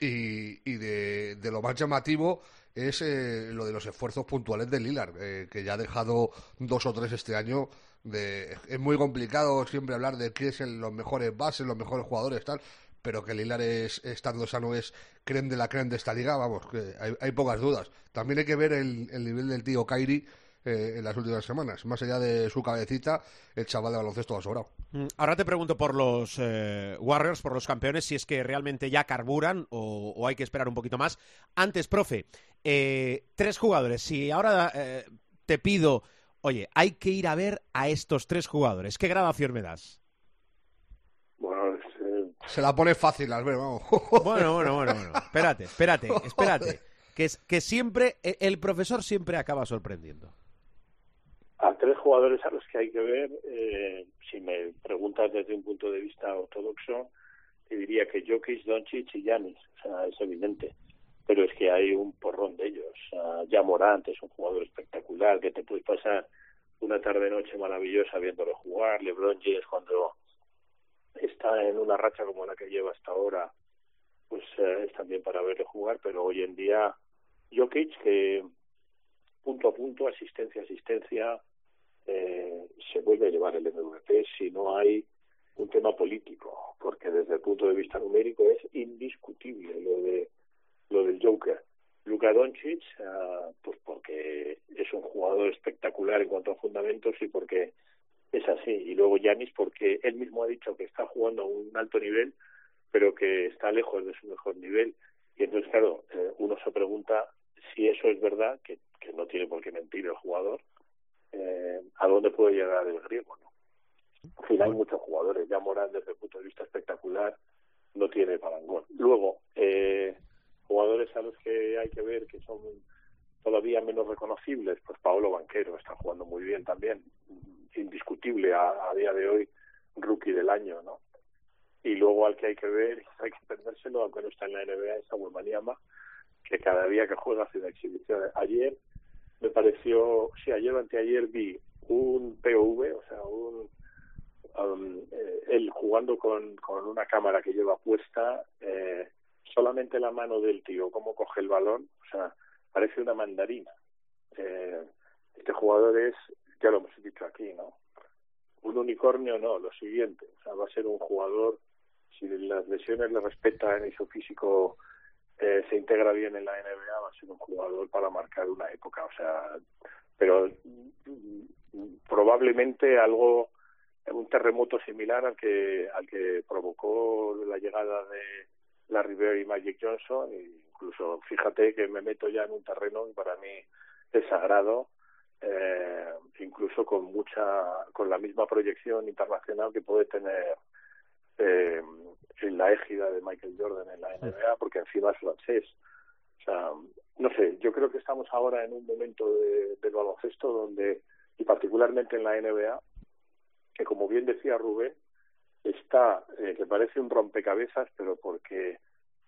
Y, y de, de, lo más llamativo es eh, lo de los esfuerzos puntuales de Lillard, eh, que ya ha dejado dos o tres este año. De, es muy complicado siempre hablar de qué es los mejores bases, los mejores jugadores, tal, pero que Lillard es, estando sano es creen de la creen de esta liga, vamos, que hay, pocas dudas. También hay que ver el, el nivel del tío Kairi eh, en las últimas semanas. Más allá de su cabecita, el chaval de baloncesto ha sobrado. Mm, ahora te pregunto por los eh, Warriors, por los campeones, si es que realmente ya carburan o, hay que esperar un poquito más. Antes, profe, eh, tres jugadores. Si ahora te pido, oye, hay que ir a ver a estos tres jugadores, ¿qué gradación me das? Bueno, se la pone fácil, Albert, vamos. Bueno, bueno, bueno, bueno. Espérate, espérate, espérate. Que, es, que siempre, el profesor siempre acaba sorprendiendo a tres jugadores a los que hay que ver, eh, si me preguntas desde un punto de vista ortodoxo, te diría que Jokic, Doncic y Yanis, o sea, es evidente. Pero es que hay un porrón de ellos. ya Morant es un jugador espectacular, que te puedes pasar una tarde-noche maravillosa viéndolo jugar. LeBron James cuando está en una racha como la que lleva hasta ahora, pues eh, es también para verlo jugar, pero hoy en día Jokic que punto a punto, asistencia a asistencia, eh, se vuelve a llevar el MVP si no hay un tema político, porque desde el punto de vista numérico es indiscutible lo de lo del Joker. Luka Doncic, ah, pues porque es un jugador espectacular en cuanto a fundamentos y porque es así. Y luego Yanis porque él mismo ha dicho que está jugando a un alto nivel, pero que está lejos de su mejor nivel. Y entonces, claro, eh, uno se pregunta si eso es verdad, que no tiene por qué mentir el jugador, eh, a dónde puede llegar el griego. ¿no? Al final hay muchos jugadores, ya Morán desde el punto de vista espectacular no tiene parangón. Luego, eh, jugadores a los que hay que ver que son todavía menos reconocibles, pues Paolo Banquero está jugando muy bien también, indiscutible a, a día de hoy, rookie del año, ¿no? Y luego al que hay que ver, hay que perdérselo, aunque no está en la NBA, es Samuel Maniama, que cada día que juega hace una exhibición. Ayer me pareció, sí, ayer o anteayer vi un POV, o sea, un, um, eh, él jugando con, con una cámara que lleva puesta, eh, solamente la mano del tío, cómo coge el balón, o sea, parece una mandarina. Eh, este jugador es, ya lo hemos dicho aquí, ¿no? Un unicornio no, lo siguiente, o sea, va a ser un jugador, si las lesiones le respetan y su físico eh, se integra bien en la NBA, va a ser un jugador para marcar una época, o sea, pero mm, probablemente algo, un terremoto similar al que, al que provocó la llegada de la Rivera y Magic Johnson, e incluso fíjate que me meto ya en un terreno que para mí es sagrado, eh, incluso con mucha, con la misma proyección internacional que puede tener eh, en la égida de Michael Jordan en la NBA, porque encima es francés. O sea, no sé, yo creo que estamos ahora en un momento de, del baloncesto donde y particularmente en la NBA, que como bien decía Rubén, está, eh, que parece un rompecabezas, pero porque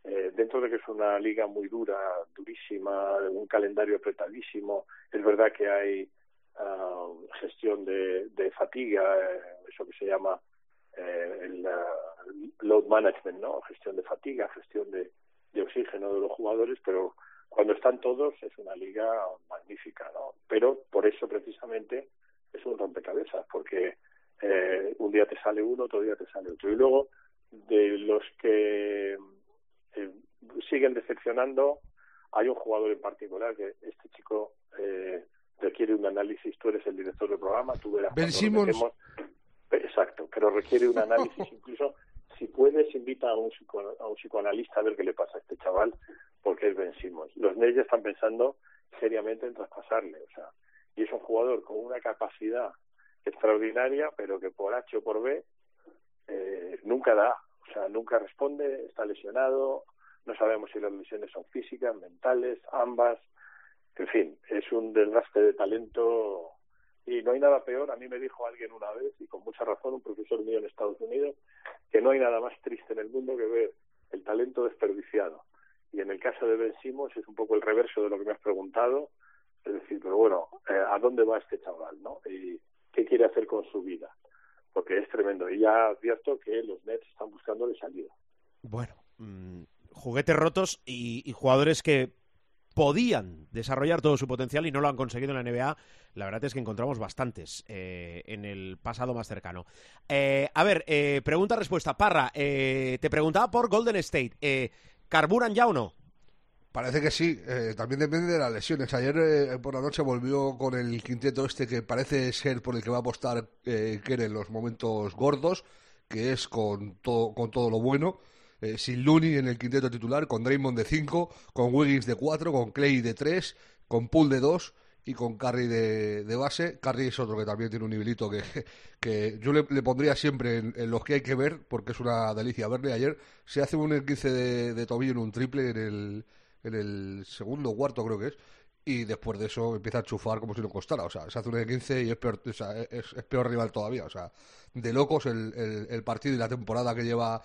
eh, dentro de que es una liga muy dura, durísima, un calendario apretadísimo, es verdad que hay ah, gestión de, de fatiga, eh, eso que se llama eh, el load management, ¿no? Gestión de fatiga, gestión de, de oxígeno de los jugadores, pero cuando están todos es una liga magnífica, ¿no? Pero por eso precisamente es un rompecabezas, porque eh, un día te sale uno, otro día te sale otro. Y luego, de los que eh, siguen decepcionando, hay un jugador en particular que este chico eh, requiere un análisis. Tú eres el director del programa, tú verás. Ben Simmons. Exacto, pero requiere un análisis incluso. Si puedes, invita a un, a un psicoanalista a ver qué le pasa a este chaval, porque es Ben Simmons. Los Nets están pensando seriamente en traspasarle, o sea, y es un jugador con una capacidad extraordinaria, pero que por H o por B eh, nunca da, o sea, nunca responde, está lesionado, no sabemos si las lesiones son físicas, mentales, ambas, en fin, es un desgaste de talento y no hay nada peor, a mí me dijo alguien una vez, y con mucha razón, un profesor mío en Estados Unidos, que no hay nada más triste en el mundo que ver el talento desperdiciado. Y en el caso de Ben Simmons es un poco el reverso de lo que me has preguntado, es decir, pero bueno, eh, ¿a dónde va este chaval? no Y qué quiere hacer con su vida, porque es tremendo. Y ya advierto que los Nets están buscando de salida. Bueno, mmm, juguetes rotos y, y jugadores que podían desarrollar todo su potencial y no lo han conseguido en la NBA, la verdad es que encontramos bastantes eh, en el pasado más cercano. Eh, a ver, eh, pregunta-respuesta. Parra, eh, te preguntaba por Golden State. Eh, ¿Carburan ya o no? Parece que sí, eh, también depende de las lesiones. Ayer por la noche volvió con el quinteto este que parece ser por el que va a apostar eh, Kerr en los momentos gordos, que es con, to con todo lo bueno. Eh, sin Looney en el quinteto titular, con Draymond de 5, con Wiggins de 4, con Clay de 3, con Poole de 2 y con Curry de, de, base. Curry es otro que también tiene un nivelito que, que yo le, pondría siempre en, en, los que hay que ver, porque es una delicia verle. Ayer se hace un 15 de, de tobillo en un triple en el en el segundo cuarto creo que es, y después de eso empieza a chufar como si no costara. O sea, se hace un de 15 y es peor, o sea, es, peor rival todavía. O sea, de locos el, el, el, partido y la temporada que lleva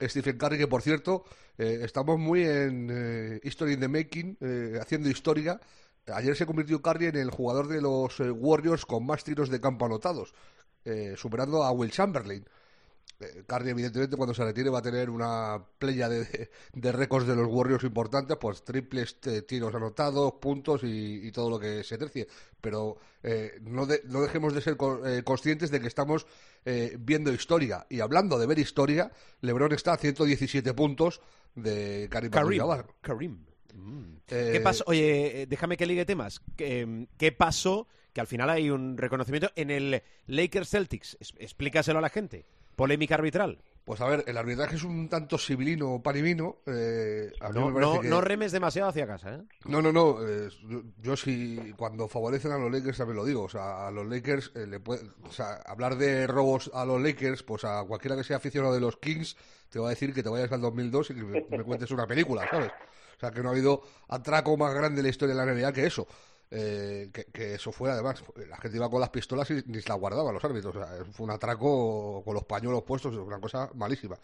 Stephen Curry, que por cierto, eh, estamos muy en eh, History in the Making, eh, haciendo historia. Ayer se convirtió Curry en el jugador de los Warriors con más tiros de campo anotados, superando a Will Chamberlain. Curry, evidentemente, cuando se retire va a tener una playa de, de, récords de los Warriors importantes, pues triples, eh, tiros anotados, puntos y, y, todo lo que se tercie. Pero eh, no, de, no, dejemos de ser co eh, conscientes de que estamos eh, viendo historia. Y hablando de ver historia, LeBron está a 117 puntos de Karim, Karim. Karim. Mm. ¿Qué pasó? Oye, déjame que ligue temas. ¿Qué, ¿Qué pasó? Que al final hay un reconocimiento en el Lakers Celtics. Explícaselo a la gente. Polémica arbitral. Pues a ver, el arbitraje es un tanto civilino panimino. Eh, a no, no, que... no, remes demasiado hacia casa, ¿eh? No, no, no. Eh, yo, yo, sí, cuando favorecen a los Lakers también lo digo. O sea, a los Lakers eh, le puede, o sea, hablar de robos a los Lakers, pues a cualquiera que sea aficionado de los Kings te va a decir que te vayas al 2002 y que me, me cuentes una película, ¿sabes? O sea, que no ha habido atraco más grande en la historia de la NBA que eso. Eh, que, eso fue además, la gente iba con las pistolas y ni se las guardaban los árbitros. O sea, fue un atraco con los pañuelos puestos, una cosa malísima.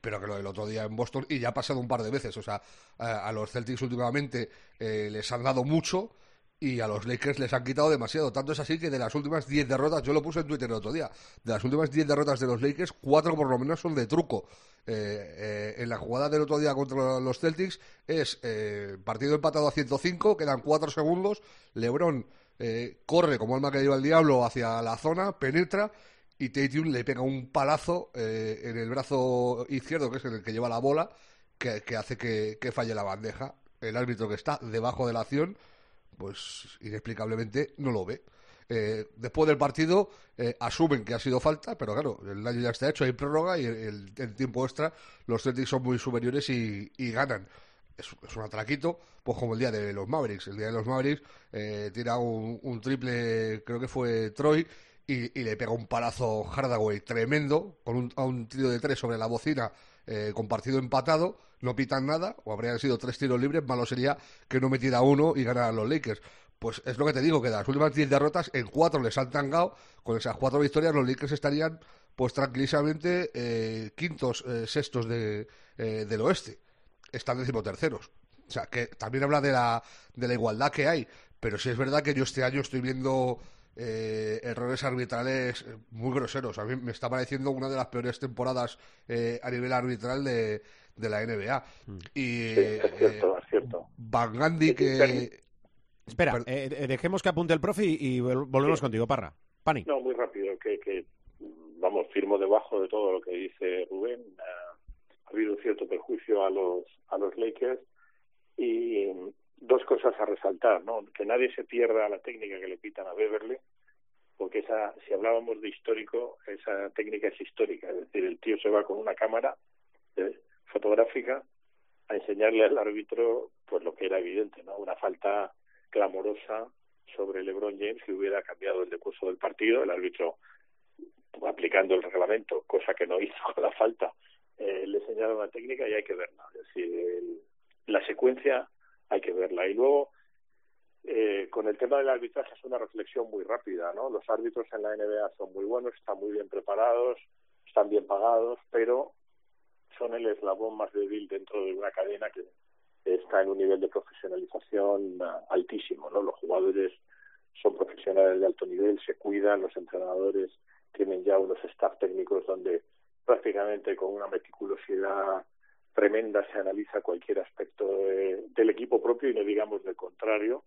Pero que lo del otro día en Boston, y ya ha pasado un par de veces. O sea, a, a los Celtics últimamente eh, les han dado mucho y a los Lakers les han quitado demasiado. Tanto es así que de las últimas 10 derrotas, yo lo puse en Twitter el otro día, de las últimas 10 derrotas de los Lakers, 4 por lo menos son de truco. Eh, eh, en la jugada del otro día contra los Celtics es eh, partido empatado a 105, quedan 4 segundos, LeBron eh, corre como alma que lleva el diablo hacia la zona, penetra y Tatum le pega un palazo eh, en el brazo izquierdo, que es el que lleva la bola, que, que hace que, que falle la bandeja. El árbitro que está debajo de la acción pues inexplicablemente no lo ve. Eh, después del partido eh, asumen que ha sido falta, pero claro, el daño ya está hecho, hay prórroga y el, tiempo extra, los Celtics son muy superiores y, ganan. Es, un atraquito, pues como el día de los Mavericks. El día de los Mavericks eh, tira un, triple, creo que fue Troy, y, y, le pega un palazo Hardaway tremendo, con un, a un tiro de tres sobre la bocina, eh, con partido empatado, no pitan nada, o habrían sido tres tiros libres, malo sería que no metiera uno y ganaran los Lakers. Pues es lo que te digo, que de las últimas 10 derrotas, en cuatro les han tangado. Con esas cuatro victorias, los Lakers estarían, pues tranquilamente, eh, quintos, eh, sextos de, eh, del oeste. Están decimoterceros. O sea, que también habla de la, de la igualdad que hay. Pero sí es verdad que yo este año estoy viendo eh, errores arbitrales muy groseros. A mí me está pareciendo una de las peores temporadas eh, a nivel arbitral de, de la NBA. Y Sí, es cierto, eh, es cierto. Van Gandhi, que Espera, Per- eh, dejemos que apunte el profe y, y vol- volvemos Sí. contigo, Parra. Pani. No, muy rápido, que, que vamos, firmo debajo de todo lo que dice Rubén. Ha habido un cierto perjuicio a los, a los Lakers y mm, dos cosas a resaltar, ¿no? Que nadie se pierda la técnica que le pitan a Beverly, porque esa, si hablábamos de histórico, esa técnica es histórica, es decir, el tío se va con una cámara eh, fotográfica a enseñarle al árbitro pues lo que era evidente, ¿no? Una falta clamorosa sobre LeBron James que hubiera cambiado el decurso del partido, el árbitro aplicando el reglamento, cosa que no hizo la falta, eh, le señala una técnica y hay que verla. Es decir, el- la secuencia hay que verla. Y luego, eh, con el tema del arbitraje es una reflexión muy rápida, ¿no? Los árbitros en la NBA son muy buenos, están muy bien preparados, están bien pagados, pero son el eslabón más débil dentro de una cadena que está en un nivel de profesionalización ah, altísimo, ¿no? Los jugadores son profesionales de alto nivel, se cuidan, los entrenadores tienen ya unos staff técnicos donde prácticamente con una meticulosidad tremenda se analiza cualquier aspecto de- del equipo propio y no digamos del contrario.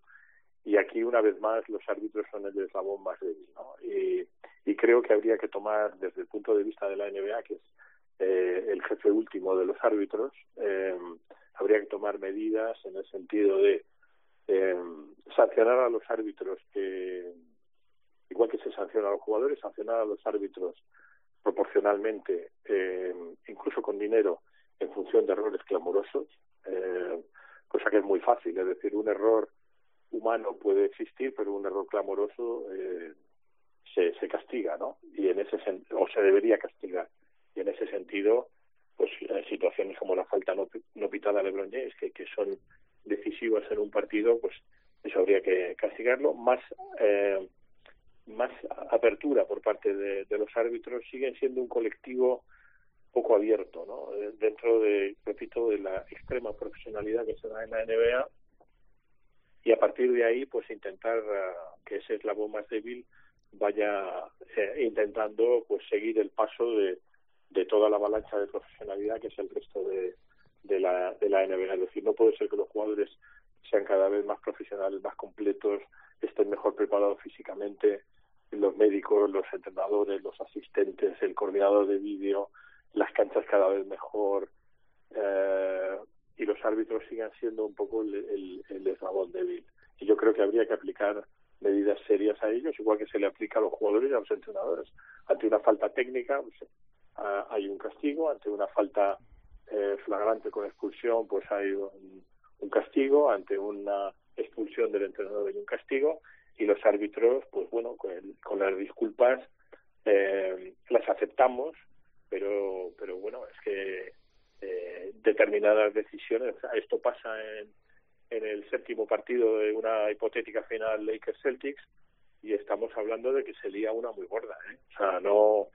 Y aquí, una vez más, los árbitros son el eslabón más débil. ¿no? Y, y creo que habría que tomar, desde el punto de vista de la NBA, que es eh, el jefe último de los árbitros, eh, habría que tomar medidas en el sentido de eh, sancionar a los árbitros que, igual que se sanciona a los jugadores, sancionar a los árbitros proporcionalmente, eh, incluso con dinero, en función de errores clamorosos, eh, cosa que es muy fácil. Es decir, un error humano puede existir, pero un error clamoroso se, se castiga, ¿no? Y en ese o se debería castigar. Y en ese sentido, pues eh, situaciones como la falta no, no pitada a LeBron James, que, que son decisivas en un partido, pues eso habría que castigarlo. Más eh, más apertura por parte de, de los árbitros siguen siendo un colectivo poco abierto, ¿no? Eh, Dentro de, repito, de la extrema profesionalidad que se da en la NBA y a partir de ahí, pues intentar ah, que ese eslabón más débil vaya eh, intentando pues seguir el paso de, de toda la avalancha de profesionalidad que es el resto de, la de la NBA. Es decir, no puede ser que los jugadores sean cada vez más profesionales, más completos, estén mejor preparados físicamente, los médicos, los entrenadores, los asistentes, el coordinador de vídeo, las canchas cada vez mejor eh, y los árbitros sigan siendo un poco el, el, el eslabón débil. Y yo creo que habría que aplicar medidas serias a ellos, igual que se le aplica a los jugadores y a los entrenadores. Ante una falta técnica pues, ah, hay un castigo, ante una falta eh, flagrante con expulsión pues hay un, castigo, ante una expulsión del entrenador hay un castigo y los árbitros, pues bueno, con, el- con las disculpas eh, las aceptamos, pero pero bueno, es que eh, determinadas decisiones, esto pasa en, en el séptimo partido de una hipotética final Lakers Celtics y estamos hablando de que se lía una muy gorda, ¿eh? o sea, no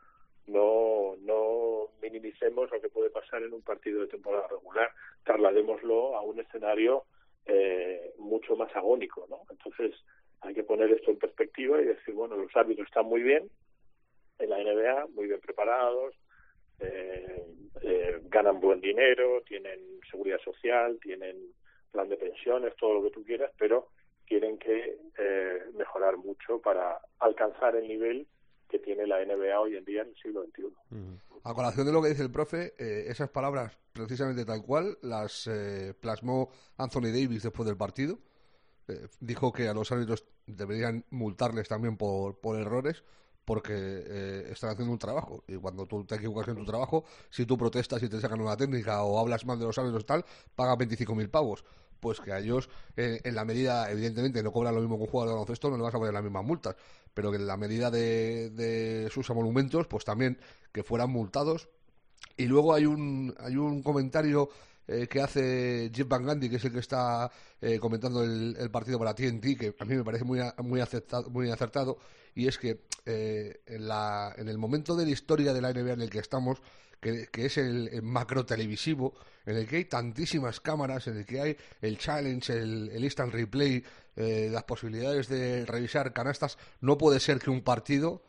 no no minimicemos lo que puede pasar en un partido de temporada regular, trasladémoslo a un escenario eh, mucho más agónico, ¿no? Entonces hay que poner esto en perspectiva y decir, bueno, los árbitros están muy bien en la NBA, muy bien preparados, eh, eh, ganan buen dinero, tienen seguridad social, tienen plan de pensiones, todo lo que tú quieras, pero tienen que eh, mejorar mucho para alcanzar el nivel que tiene la NBA hoy en día en el siglo XXI. A colación de lo que dice el profe, eh, esas palabras, precisamente tal cual, las eh, plasmó Anthony Davis después del partido. Eh, dijo que a los árbitros deberían multarles también por, por errores porque eh, están haciendo un trabajo. Y cuando tú te equivocas en tu trabajo, si tú protestas y te sacan una técnica o hablas mal de los árbitros tal, pagan 25.000 pavos. Pues que a ellos, eh, en la medida, evidentemente, no cobran lo mismo que un jugador de baloncesto, no le vas a poner las mismas multas. Pero que en la medida de, de sus emolumentos, pues también que fueran multados. Y luego hay un, hay un comentario eh, que hace Jeff Van Gandhi, que es el que está eh, comentando el, partido para TNT, que a mí me parece muy, muy, acertado, muy acertado, y es que en, la, en el momento de la historia de la NBA en el que estamos, que, es el, macro televisivo, en el que hay tantísimas cámaras, en el que hay el challenge, el, instant replay, las posibilidades de revisar canastas, no puede ser que un partido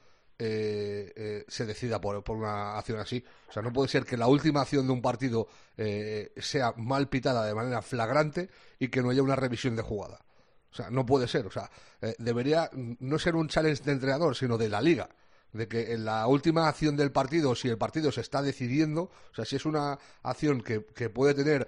eh, eh, se decida por, una acción así. O sea, no puede ser que la última acción de un partido eh, sea mal pitada de manera flagrante y que no haya una revisión de jugada. O sea, no puede ser. O sea, debería no ser un challenge de entrenador, sino de la liga. De que en la última acción del partido, si el partido se está decidiendo, o sea, si es una acción que, que puede tener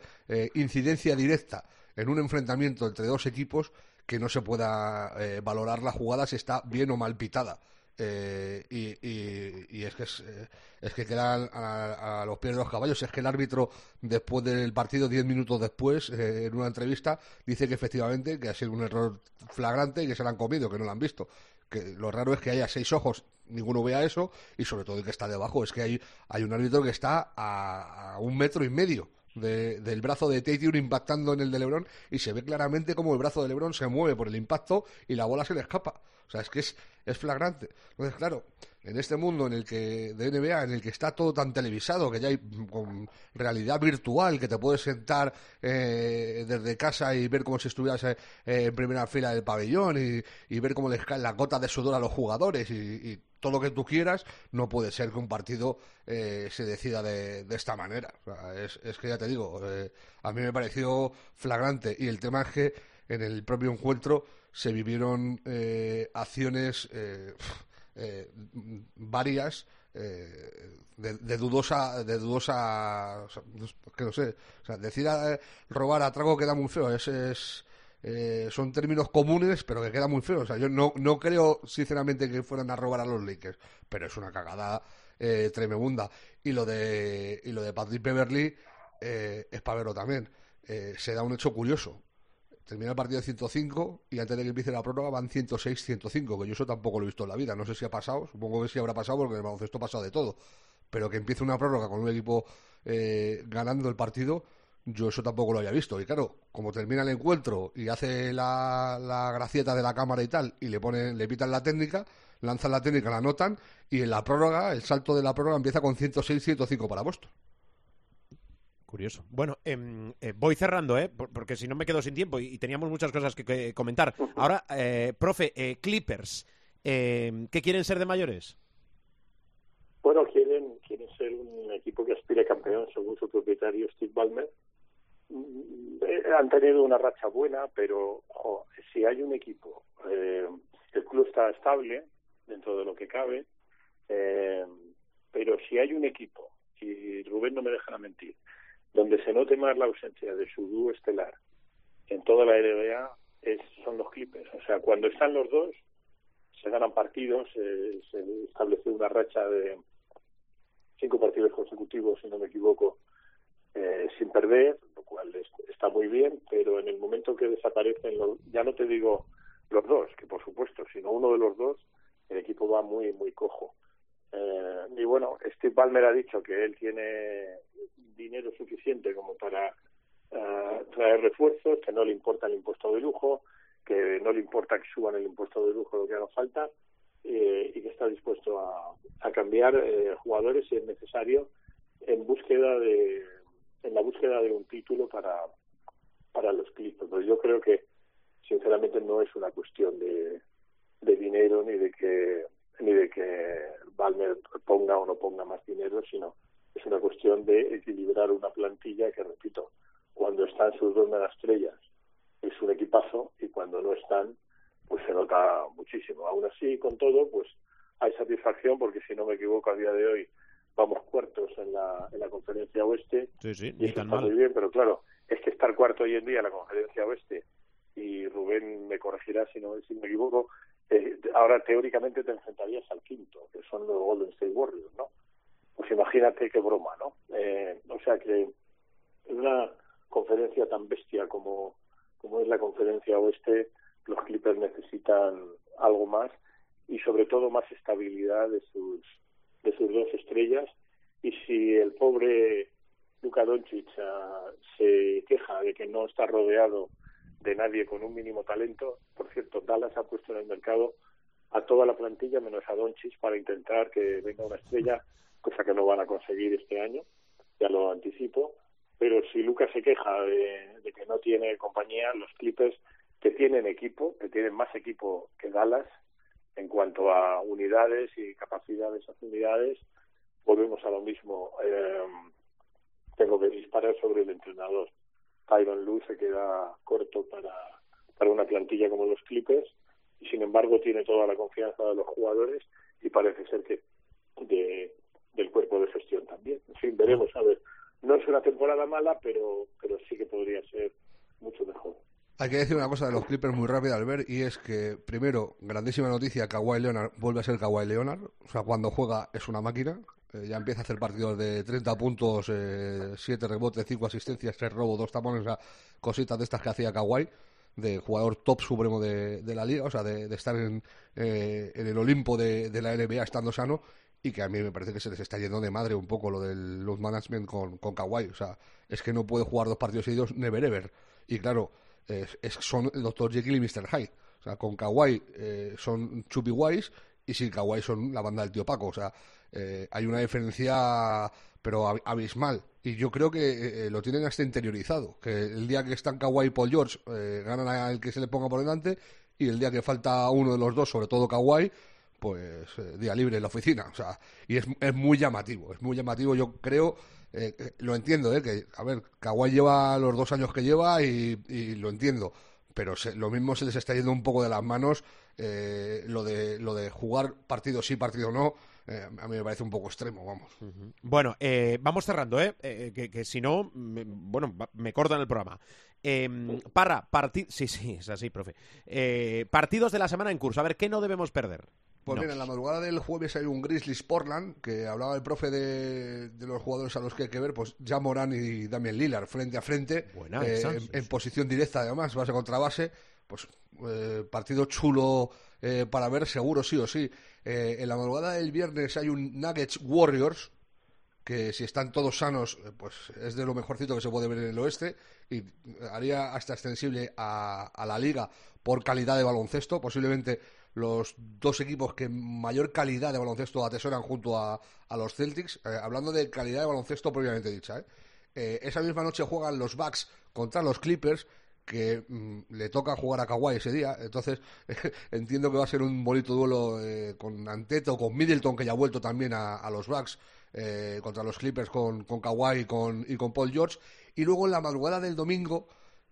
incidencia directa en un enfrentamiento entre dos equipos, que no se pueda valorar la jugada si está bien o mal pitada. Eh, y, es que eh, es, que quedan a, los pies de los caballos. Es que el árbitro, después del partido, diez minutos después, eh, en una entrevista, dice que efectivamente que ha sido un error flagrante y que se lo han comido, que no lo han visto. Que lo raro es que haya seis ojos, ninguno vea eso, y sobre todo el que está debajo es que hay, hay un árbitro que está a, un metro y medio. del brazo de Tatum impactando en el de Lebron y se ve claramente como el brazo de Lebron se mueve por el impacto y la bola se le escapa. O sea, es que es, es flagrante. Entonces, claro, en este mundo en el que de NBA, en el que está todo tan televisado, que ya hay con realidad virtual, que te puedes sentar eh, desde casa y ver como si estuvieras eh, en primera fila del pabellón y, ver cómo les caen las gotas de sudor a los jugadores y, todo lo que tú quieras, no puede ser que un partido eh, se decida de, esta manera. es, es, que ya te digo, a mí me pareció flagrante y el tema es que en el propio encuentro se vivieron eh, acciones eh, eh, varias de, dudosa de dudosa que no sé o sea, decir robar a trago queda muy feo es, son términos comunes pero que queda muy feo o sea yo no, no creo sinceramente que fueran a robar a los Lakers pero es una cagada tremenda. Y lo de y lo de Patrick Beverly es para verlo también se da un hecho curioso termina el partido de 105 y antes de que empiece la prórroga van 106-105, que yo eso tampoco lo he visto en la vida. No sé si ha pasado, supongo que sí habrá pasado porque en el baloncesto ha pasado de todo. Pero que empiece una prórroga con un equipo eh, ganando el partido, yo eso tampoco lo había visto. Y claro, como termina el encuentro y hace la, la gracieta de la cámara y tal, y le ponen, le pitan la técnica, lanzan la técnica, la anotan, y en la prórroga, el salto de la prórroga empieza con 106-105 para Boston. Curioso. Bueno, em, eh, voy cerrando, ¿eh? porque si no me quedo sin tiempo y, teníamos muchas cosas que, comentar. Ahora, eh, profe, eh, Clippers, em, ¿qué quieren ser de mayores? Bueno, quieren, quieren ser un equipo que aspire campeón, según su propietario Steve Ballmer. Mm, han tenido una racha buena, pero si hay un equipo, el club está estable dentro de lo que cabe, pero si hay un equipo, y Rubén no me deja mentir, donde se note más la ausencia de su dúo estelar en toda la NBA es, son los Clippers. O sea, cuando están los dos, se ganan partidos, se establece una racha de cinco partidos consecutivos, si no me equivoco, eh, sin perder, lo cual está muy bien, pero en el momento que desaparecen, los, ya no te digo los dos, que por supuesto, sino uno de los dos, el equipo va muy, muy cojo. Eh, y bueno, Steve Ballmer ha dicho que él tiene dinero suficiente como para eh, traer refuerzos, que no le importa el impuesto de lujo, que no le importa que suban el impuesto de lujo lo que haga falta eh, y que está dispuesto a, a cambiar eh, jugadores si es necesario en búsqueda de en la búsqueda de un título para para los Clippers. Pero yo creo que sinceramente no es una cuestión de, de dinero ni de que ni de que Balmer ponga o no ponga más dinero, sino es una cuestión de equilibrar una plantilla que, repito, cuando están sus dos estrellas es un equipazo y cuando no están, pues se nota muchísimo. Aún así, con todo, pues hay satisfacción porque, si no me equivoco, a día de hoy vamos cuartos en la, en la conferencia oeste. Sí, sí, y está muy bien, pero claro, es que estar cuarto hoy en día en la conferencia oeste, y Rubén me corregirá si no si me equivoco, ahora teóricamente te enfrentarías al quinto, que son los Golden State Warriors, ¿no? Pues imagínate qué broma, ¿no? Eh, o sea que en una conferencia tan bestia como, como es la conferencia oeste, los Clippers necesitan algo más y sobre todo más estabilidad de sus dos estrellas y si el pobre Luka Doncic ah, se queja de que no está rodeado de nadie con un mínimo talento. Cierto, Dallas ha puesto en el mercado a toda la plantilla menos a Doncic para intentar que venga una estrella, cosa que no van a conseguir este año, ya lo anticipo. Pero si Lucas se queja de, que no tiene compañía, los Clippers que tienen equipo, que tienen más equipo que Dallas en cuanto a unidades y capacidad de esas unidades, volvemos a lo mismo. Eh, tengo que disparar sobre el entrenador. Tyron Lue se queda corto para, para una plantilla como los Clippers y sin embargo tiene toda la confianza de los jugadores y parece ser que de, del cuerpo de gestión también. En fin, veremos a ver. No es una temporada mala, pero, pero sí que podría ser mucho mejor. Hay que decir una cosa de los Clippers muy rápida al ver y es que, primero, grandísima noticia, Kawhi Leonard vuelve a ser Kawhi Leonard. O sea, cuando juega es una máquina. Eh, ya empieza a hacer partidos de 30 puntos, eh, 7 rebotes, 5 asistencias, 3 robos, 2 tapones, o sea, cositas de estas que hacía Kawhi, de jugador top supremo de, de la liga, o sea, de, estar en, eh, en, el Olimpo de, de, la NBA estando sano y que a mí me parece que se les está yendo de madre un poco lo del load management con, con Kawhi. O sea, es que no puede jugar dos partidos seguidos, never ever. Y claro, es, son el Dr. Jekyll y Mr. Hyde. O sea, con Kawhi eh, son Chupi Wise y sin Kawhi son la banda del tío Paco. O sea, eh, hay una diferencia, pero abismal. Y yo creo que eh, lo tienen hasta interiorizado. Que el día que están Kawhi y Paul George eh, ganan al que se le ponga por delante y el día que falta uno de los dos, sobre todo Kawhi, pues eh, día libre en la oficina. O sea, y es, es muy llamativo. Es muy llamativo, yo creo. Eh, lo entiendo, ¿eh? Que, a ver, Kawhi lleva los dos años que lleva y, y lo entiendo pero se, lo mismo se les está yendo un poco de las manos eh, lo de lo de jugar partido sí partido no eh, a mí me parece un poco extremo vamos. Uh -huh. bueno eh, vamos cerrando eh, que, que, si no me, bueno me cortan el programa. Em, Parra partido sí sí es así profe. Eh, partidos de la semana en curso. A ver qué no debemos perder pues no. mira, en la madrugada del jueves hay un Grizzlies Portland, que hablaba el profe de, de, los jugadores a los que hay que ver, pues ya Morán y Damian Lillard frente a frente, Buena, eh, en, en, posición directa además, base contra base, pues eh, partido chulo eh, para ver seguro sí o sí. Eh, en la madrugada del viernes hay un Nuggets Warriors, que si están todos sanos, eh, pues es de lo mejorcito que se puede ver en el oeste y haría hasta extensible a, la liga por calidad de baloncesto, posiblemente los dos equipos que mayor calidad de baloncesto atesoran junto a, los Celtics. Eh, hablando de calidad de baloncesto propiamente dicha. ¿eh? Eh, esa misma noche juegan los Bucks contra los Clippers que mmm, le toca jugar a Kawhi ese día, entonces entiendo que va a ser un bonito duelo eh, con Anteto, con Middleton, que ya ha vuelto también a, los Bucks, eh, contra los Clippers con, con Kawhi y con, y con Paul George, y luego en la madrugada del domingo,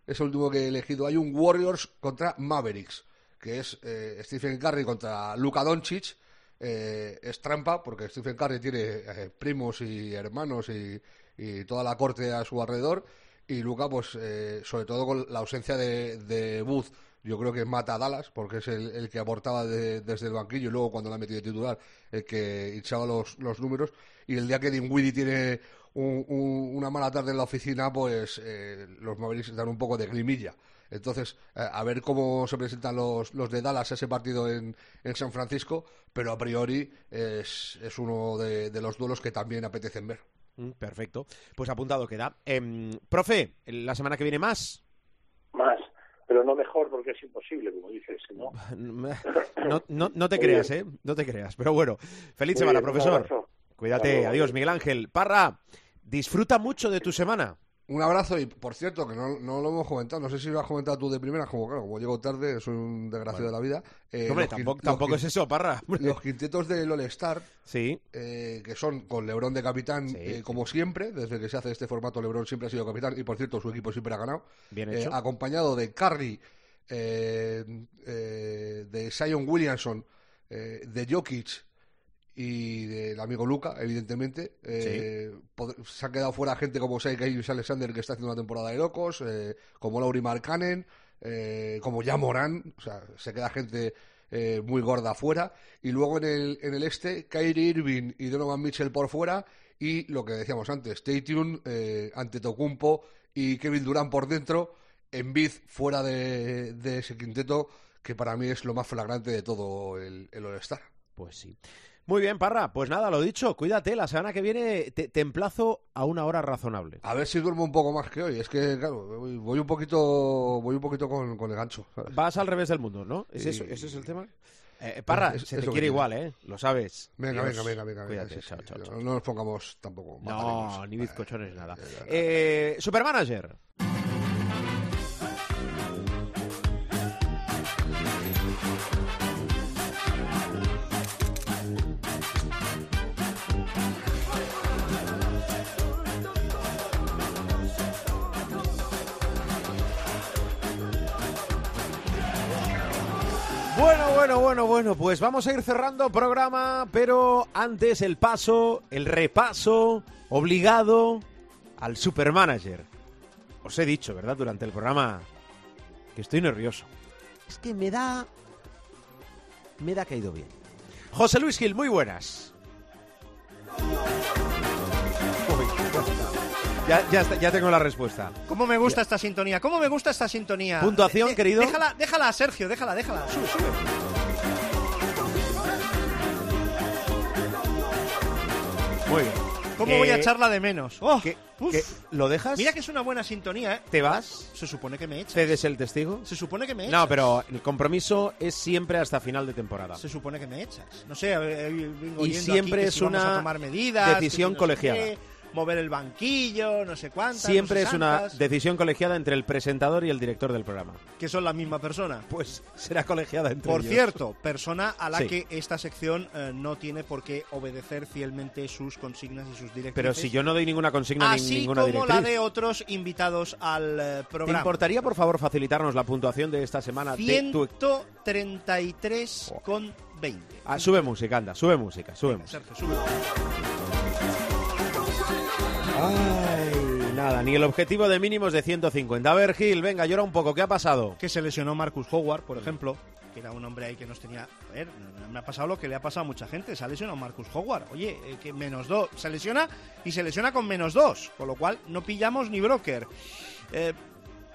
es el último que he elegido, hay un Warriors contra Mavericks, que es eh, Stephen Curry contra Luka Doncic. Eh, es trampa porque Stephen Curry tiene eh, primos y hermanos y, toda la corte a su alrededor. Y Luka, pues, eh, sobre todo con la ausencia de, de Booth, yo creo que mata a Dallas porque es el, que aportaba de, desde el banquillo y luego cuando la ha metido de titular, el que echaba los, los números. Y el día que Dinwiddie tiene un, un, una mala tarde en la oficina, pues eh, los Mavericks dan un poco de grimilla. Entonces, eh, a ver cómo se presentan los, los de Dallas ese partido en, en, San Francisco, pero a priori es, es uno de, los duelos que también apetecen ver. Mm, perfecto. Pues apuntado queda. Eh, profe, ¿la semana que viene más? Más, pero no mejor porque es imposible, como dices, ¿no? no, no, no te creas, ¿eh? No te creas. Pero bueno, feliz Muy semana, bien, profesor. Cuídate, adiós, Miguel Ángel. Parra, disfruta mucho de tu semana. Un abrazo y, por cierto, que no, no, lo hemos comentado, no sé si lo has comentado tú de primera, como claro, como llego tarde, soy un desgraciado bueno. de la vida. Eh, hombre, tampoco, tampoco es eso, Parra. Los quintetos del All-Star, sí. eh, que son con Lebron de capitán, sí, eh, como siempre, desde que se hace este formato, Lebron siempre ha sido capitán y, por cierto, su equipo siempre ha ganado. Bien hecho. Acompañado de Curry, de Zion Williamson, de Jokic y del amigo Luca, evidentemente. Eh, sí. Se ha quedado fuera gente como Shai Alexander, que está haciendo una temporada de locos, eh, como Lauri Markkanen, eh, como ya Morán, o sea, se queda gente eh, muy gorda fuera. Y luego en el, en el este, Kyrie Irving y Donovan Mitchell por fuera. Y lo que decíamos antes, Tune eh, ante Tocumpo y Kevin Durant por dentro, en Biz fuera de, de, ese quinteto, que para mí es lo más flagrante de todo el, el All-Star. Pues sí. Muy bien, Parra. Pues nada, lo dicho, cuídate. La semana que viene te, te emplazo a una hora razonable. A ver si duermo un poco más que hoy. Es que, claro, voy, voy un poquito voy un poquito con, con el gancho. ¿sabes? Vas al revés del mundo, ¿no? ¿Es Sí. eso? ¿Ese es el tema? Eh, Parra, Es- se te quiere igual, ¿eh? Lo sabes. Venga, Dios, venga, venga, venga. venga, Cuídate, sí, chao, sí. chao, chao. No, no nos pongamos tampoco. No, mataremos. ni bizcochones, nada. eh, nada. Eh, Supermanager. Bueno, bueno, bueno, pues vamos a ir cerrando programa, pero antes el paso, el repaso obligado al Supermanager. Os he dicho, ¿verdad? Durante el programa que estoy nervioso. Es que me da... Me da caído bien. José Luis Gil, muy buenas. Ya, ya, está- ya tengo la respuesta. ¿Cómo me gusta esta sintonía? ¿Cómo me gusta esta sintonía? Puntuación, querido. Déjala, déjala, Sergio, déjala, déjala. Sube, sube. Muy bien. ¿Cómo Eh, voy a echarla de menos? ¡Oh! ¿qué- Uf. qué- ¿Lo dejas? Mira que es una buena sintonía, ¿eh? ¿Te vas? Se supone que me echas. ¿Cedes el testigo? Se supone que me echas. No, pero el compromiso es siempre hasta final de temporada. Se supone que me echas. No sé, a eh, vengo Y oyendo siempre aquí que es si vamos una a tomar medidas, decisión que si no sé colegiada. qué, mover el banquillo, no sé cuántas. Siempre no sé es una decisión colegiada entre el presentador y el director del programa. Que son la misma persona. Pues será colegiada entre Por ellos. cierto, persona a la Sí. que esta sección eh, no tiene por qué obedecer fielmente sus consignas y sus directrices. Pero si yo no doy ninguna consigna ni Así ninguna como la directriz. de otros invitados al eh, ¿Te programa. importaría, por favor, facilitarnos la puntuación de esta semana de tu... 133 con 20. Ah, sube música, anda, sube música, sube Venga, música. Sergio, sube. Ay, nada, ni el objetivo de mínimos de 150. A ver, Gil, venga, llora un poco, ¿qué ha pasado? Que se lesionó Marcus Howard, por ejemplo, que era un hombre ahí que nos tenía... A ver, me ha pasado lo que le ha pasado a mucha gente. Se ha lesionado Marcus Howard. Oye, eh, que menos dos. Se lesiona y se lesiona con menos dos. Con lo cual no pillamos ni broker. Eh,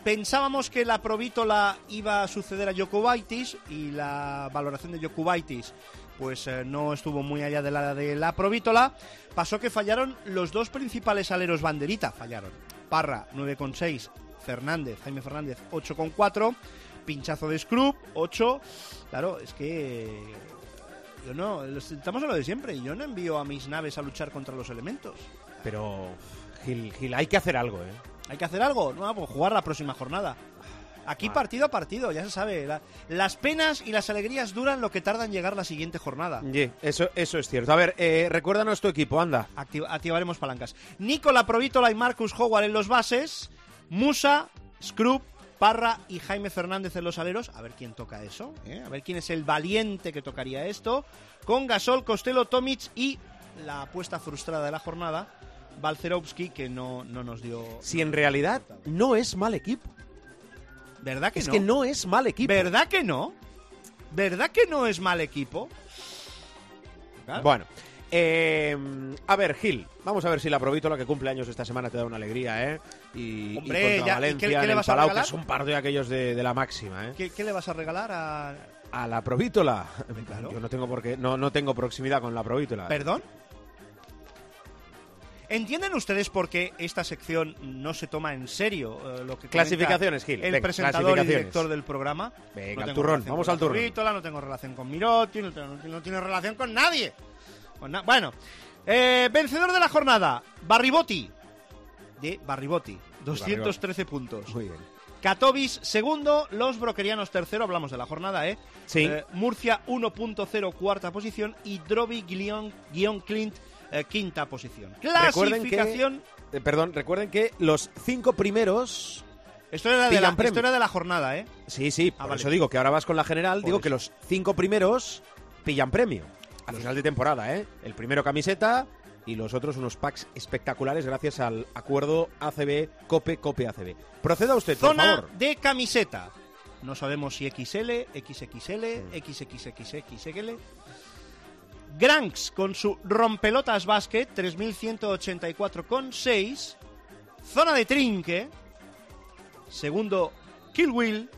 pensábamos que la provítola iba a suceder a Jokubaitis y la valoración de Jokubaitis pues eh, no estuvo muy allá de la de la provítola. Pasó que fallaron los dos principales aleros banderita. Fallaron. Parra 9,6. Fernández, Jaime Fernández 8,4. Pinchazo de Scrub 8. Claro, es que yo no, estamos en lo de siempre. Yo no envío a mis naves a luchar contra los elementos. Pero, Gil, Gil, hay que hacer algo, ¿eh? ¿Hay que hacer algo? No, pues jugar la próxima jornada. Aquí partido a partido, ya se sabe. La- las penas y las alegrías duran lo que tarda en llegar la siguiente jornada. Sí, eso, eso es cierto. A ver, eh, recuérdanos tu equipo, anda. Activ- activaremos palancas. Nicola Provítola y Marcus Howard en los bases. Musa, Scrub, Parra y Jaime Fernández en los aleros. A ver quién toca eso. ¿eh? A ver quién es el valiente que tocaría esto. Con Gasol, Costello, Tomic y la apuesta frustrada de la jornada. Balcerovski, que no, no nos dio. Si en realidad no es mal equipo. ¿Verdad que Es no? que no es mal equipo. ¿Verdad que no? ¿Verdad que no es mal equipo? Claro. Bueno, eh, a ver, Gil, vamos a ver si la provítola que cumple años esta semana te da una alegría, ¿eh? Y, Hombre, y contra ya, ¿y Valencia qué- qué en le el vas a Palau, que regalar? es un par de aquellos de, de la máxima, ¿eh? ¿Qué, qué le vas a regalar a...? A la provítola. claro. Yo no tengo por qué, no, no tengo proximidad con la provítola. ¿Perdón? ¿Entienden ustedes por qué esta sección no se toma en serio eh, lo que Clasificaciones, Gil. El Venga, presentador y director del programa. Venga, No al turrón, vamos al turrón. No tengo relación con Mirotti, no tengo, no tiene relación con nadie. Con na- bueno, eh, vencedor de la jornada, Barribotti. De Barribotti, 213 puntos. Muy bien. Katovis segundo, los Broquerianos tercero, hablamos de la jornada, ¿eh? Sí. Eh, Murcia 1.0 cuarta posición y Droby guion, guion Clint eh, quinta posición. Recuerden que- Clasificación. Eh, perdón, recuerden que los cinco primeros... Esto era, de la, esto era de la jornada, ¿eh? Sí, sí, Ah, por vale. eso digo que ahora vas con la general, Por digo eso. que los cinco primeros pillan premio. Al final de temporada, ¿eh? El primero camiseta y los otros unos packs espectaculares gracias al acuerdo ACB Cope Cope ACB. Proceda usted, por Zona favor. de camiseta. No sabemos si XL, XXL, Mm. Granks con su rompelotas basket, 3184,6. Zona de trinque. Segundo, Kill Will.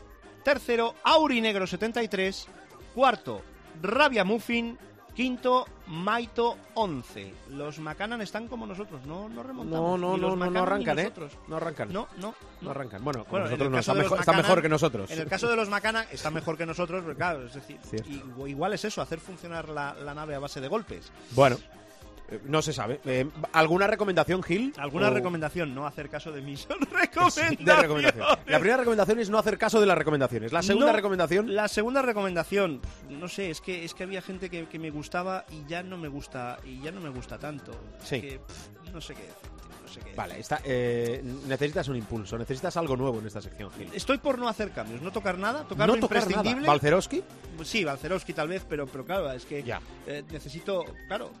Tercero, Aurinegro 73. Cuarto, Rabia Muffin. Quinto, Maito 11. Los Macanan están como nosotros, no, no remontamos. No, no, no, no, arrancan, ¿eh? No arrancan. No, no, No no. arrancan. Bueno, nosotros no, está mejor, está mejor que nosotros. En el caso de los Macanan está mejor que nosotros, pero claro, es decir, Cierto. igu- igual es eso, hacer funcionar la, la nave a base de golpes. Bueno, no se sabe. Eh, ¿Alguna recomendación, Gil? ¿Alguna O- recomendación? No hacer caso de mis recomendaciones. de recomendación. La primera recomendación es no hacer caso de las recomendaciones. La segunda No, recomendación... La segunda recomendación, no sé, es que es que había gente que, que me gustaba y ya no me gusta y ya no me gusta tanto. Es Sí. que, no sé qué, no sé qué. Vale, está, eh, necesitas un impulso, necesitas algo nuevo en esta sección, Gil. Estoy por no hacer cambios, no tocar nada, tocar no lo tocar nada. imprescindible. ¿Balcerowski? Sí, Balcerowski tal vez, pero, pero claro, es que Ya. eh, necesito, claro,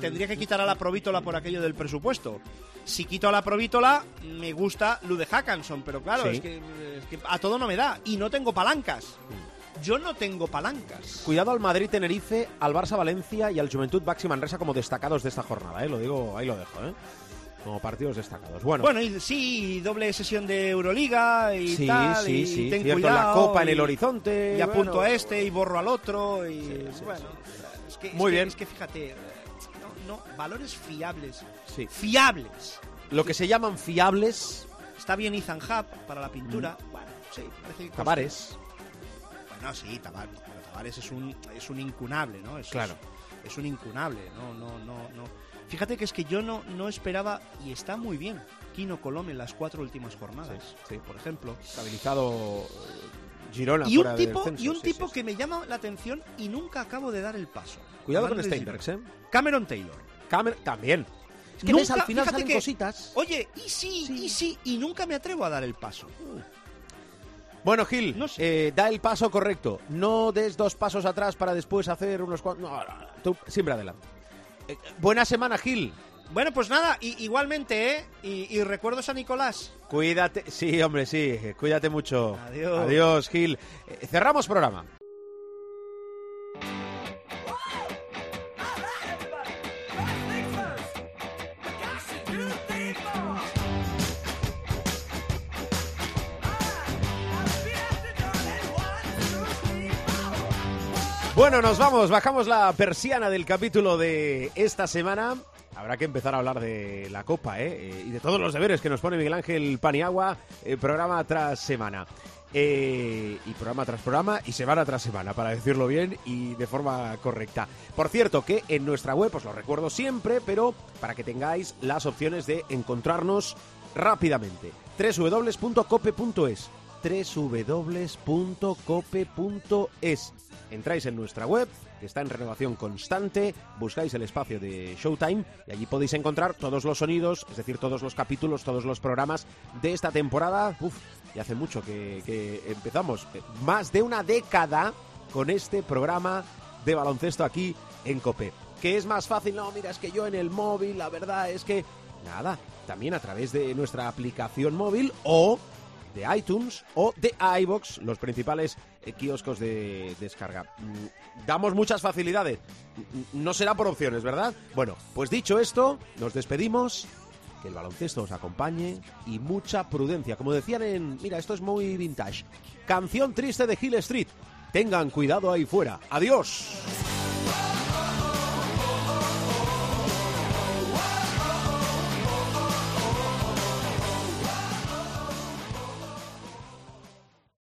tendría que quitar a la provítola por aquello del presupuesto. Si quito a la provítola, me gusta Lude Hackanson, pero claro, Sí. es, que, es que a todo no me da. Y no tengo palancas. Yo no tengo palancas. Cuidado al Madrid-Tenerife, al Barça-Valencia y al Juventud Baxi Manresa como destacados de esta jornada, ¿eh? Lo digo, ahí lo dejo, ¿eh? Como partidos destacados. Bueno, Bueno, y sí, doble sesión de Euroliga y sí, tal. sí, y sí. ten Cierto, cuidado, la copa en el horizonte. Y apunto bueno. a este y borro al otro. Y bueno, es que, es Muy que- bien. Es que fíjate, no, valores fiables. Sí. Fiables. Lo que se llaman fiables, Está bien Ethan Hub para la pintura. Bueno, sí, parece que. Tavares. Bueno, sí, Tavares. Pero Tavares es un, es un incunable, ¿no? Es, Claro. Es, es un incunable, no, no, no, no. Fíjate que es que yo no, no esperaba, y está muy bien, Kino Colom en las cuatro últimas jornadas, Sí, sí. por ejemplo. Estabilizado eh, Girona Y un tipo, censo, y un sí, tipo sí, que me llama la atención y nunca acabo de dar el paso. Cuidado con Steinbergs. ¿eh? Cameron Taylor. Cameron también. Es que Nunca- ves, al final salen que- cositas. Oye, y sí, y sí, y nunca me atrevo a dar el paso. Bueno, Gil, No sé. eh, da el paso correcto. No des dos pasos atrás para después hacer unos cuantos. No, no, no, tú siempre adelante. Eh, buena semana, Gil. Bueno, pues nada, y- igualmente, ¿eh? Y, y recuerdos a Nicolás. Cuídate. Sí, hombre, sí. Cuídate mucho. Adiós. Adiós, Gil. Eh, cerramos programa. Bueno, nos vamos, bajamos la persiana del capítulo de esta semana. Habrá que empezar a hablar de la Copa ¿eh? Eh, y de todos los deberes que nos pone Miguel Ángel Paniagua, eh, programa tras semana. Eh, y programa tras programa y semana tras semana, para decirlo bien y de forma correcta. Por cierto, que en nuestra web, os lo recuerdo siempre, pero para que tengáis las opciones de encontrarnos rápidamente. www.cope.es www.cope.es Entráis en nuestra web, que está en renovación constante, buscáis el espacio de Showtime y allí podéis encontrar todos los sonidos, es decir, todos los capítulos, todos los programas de esta temporada. Uf, y hace mucho que, que empezamos, eh, más de una década con este programa de baloncesto aquí en Cope. ¿Qué es más fácil? No, mira, es que yo en el móvil, la verdad es que... Nada, también a través de nuestra aplicación móvil o de iTunes o de iBox, los principales eh, kioscos de descarga. Mm, Damos muchas facilidades. Mm, No será por opciones, ¿verdad? Bueno, pues dicho esto, nos despedimos. Que el baloncesto os acompañe y mucha prudencia. Como decían en. Mira, esto es muy vintage. Canción triste de Hill Street. Tengan cuidado ahí fuera. Adiós.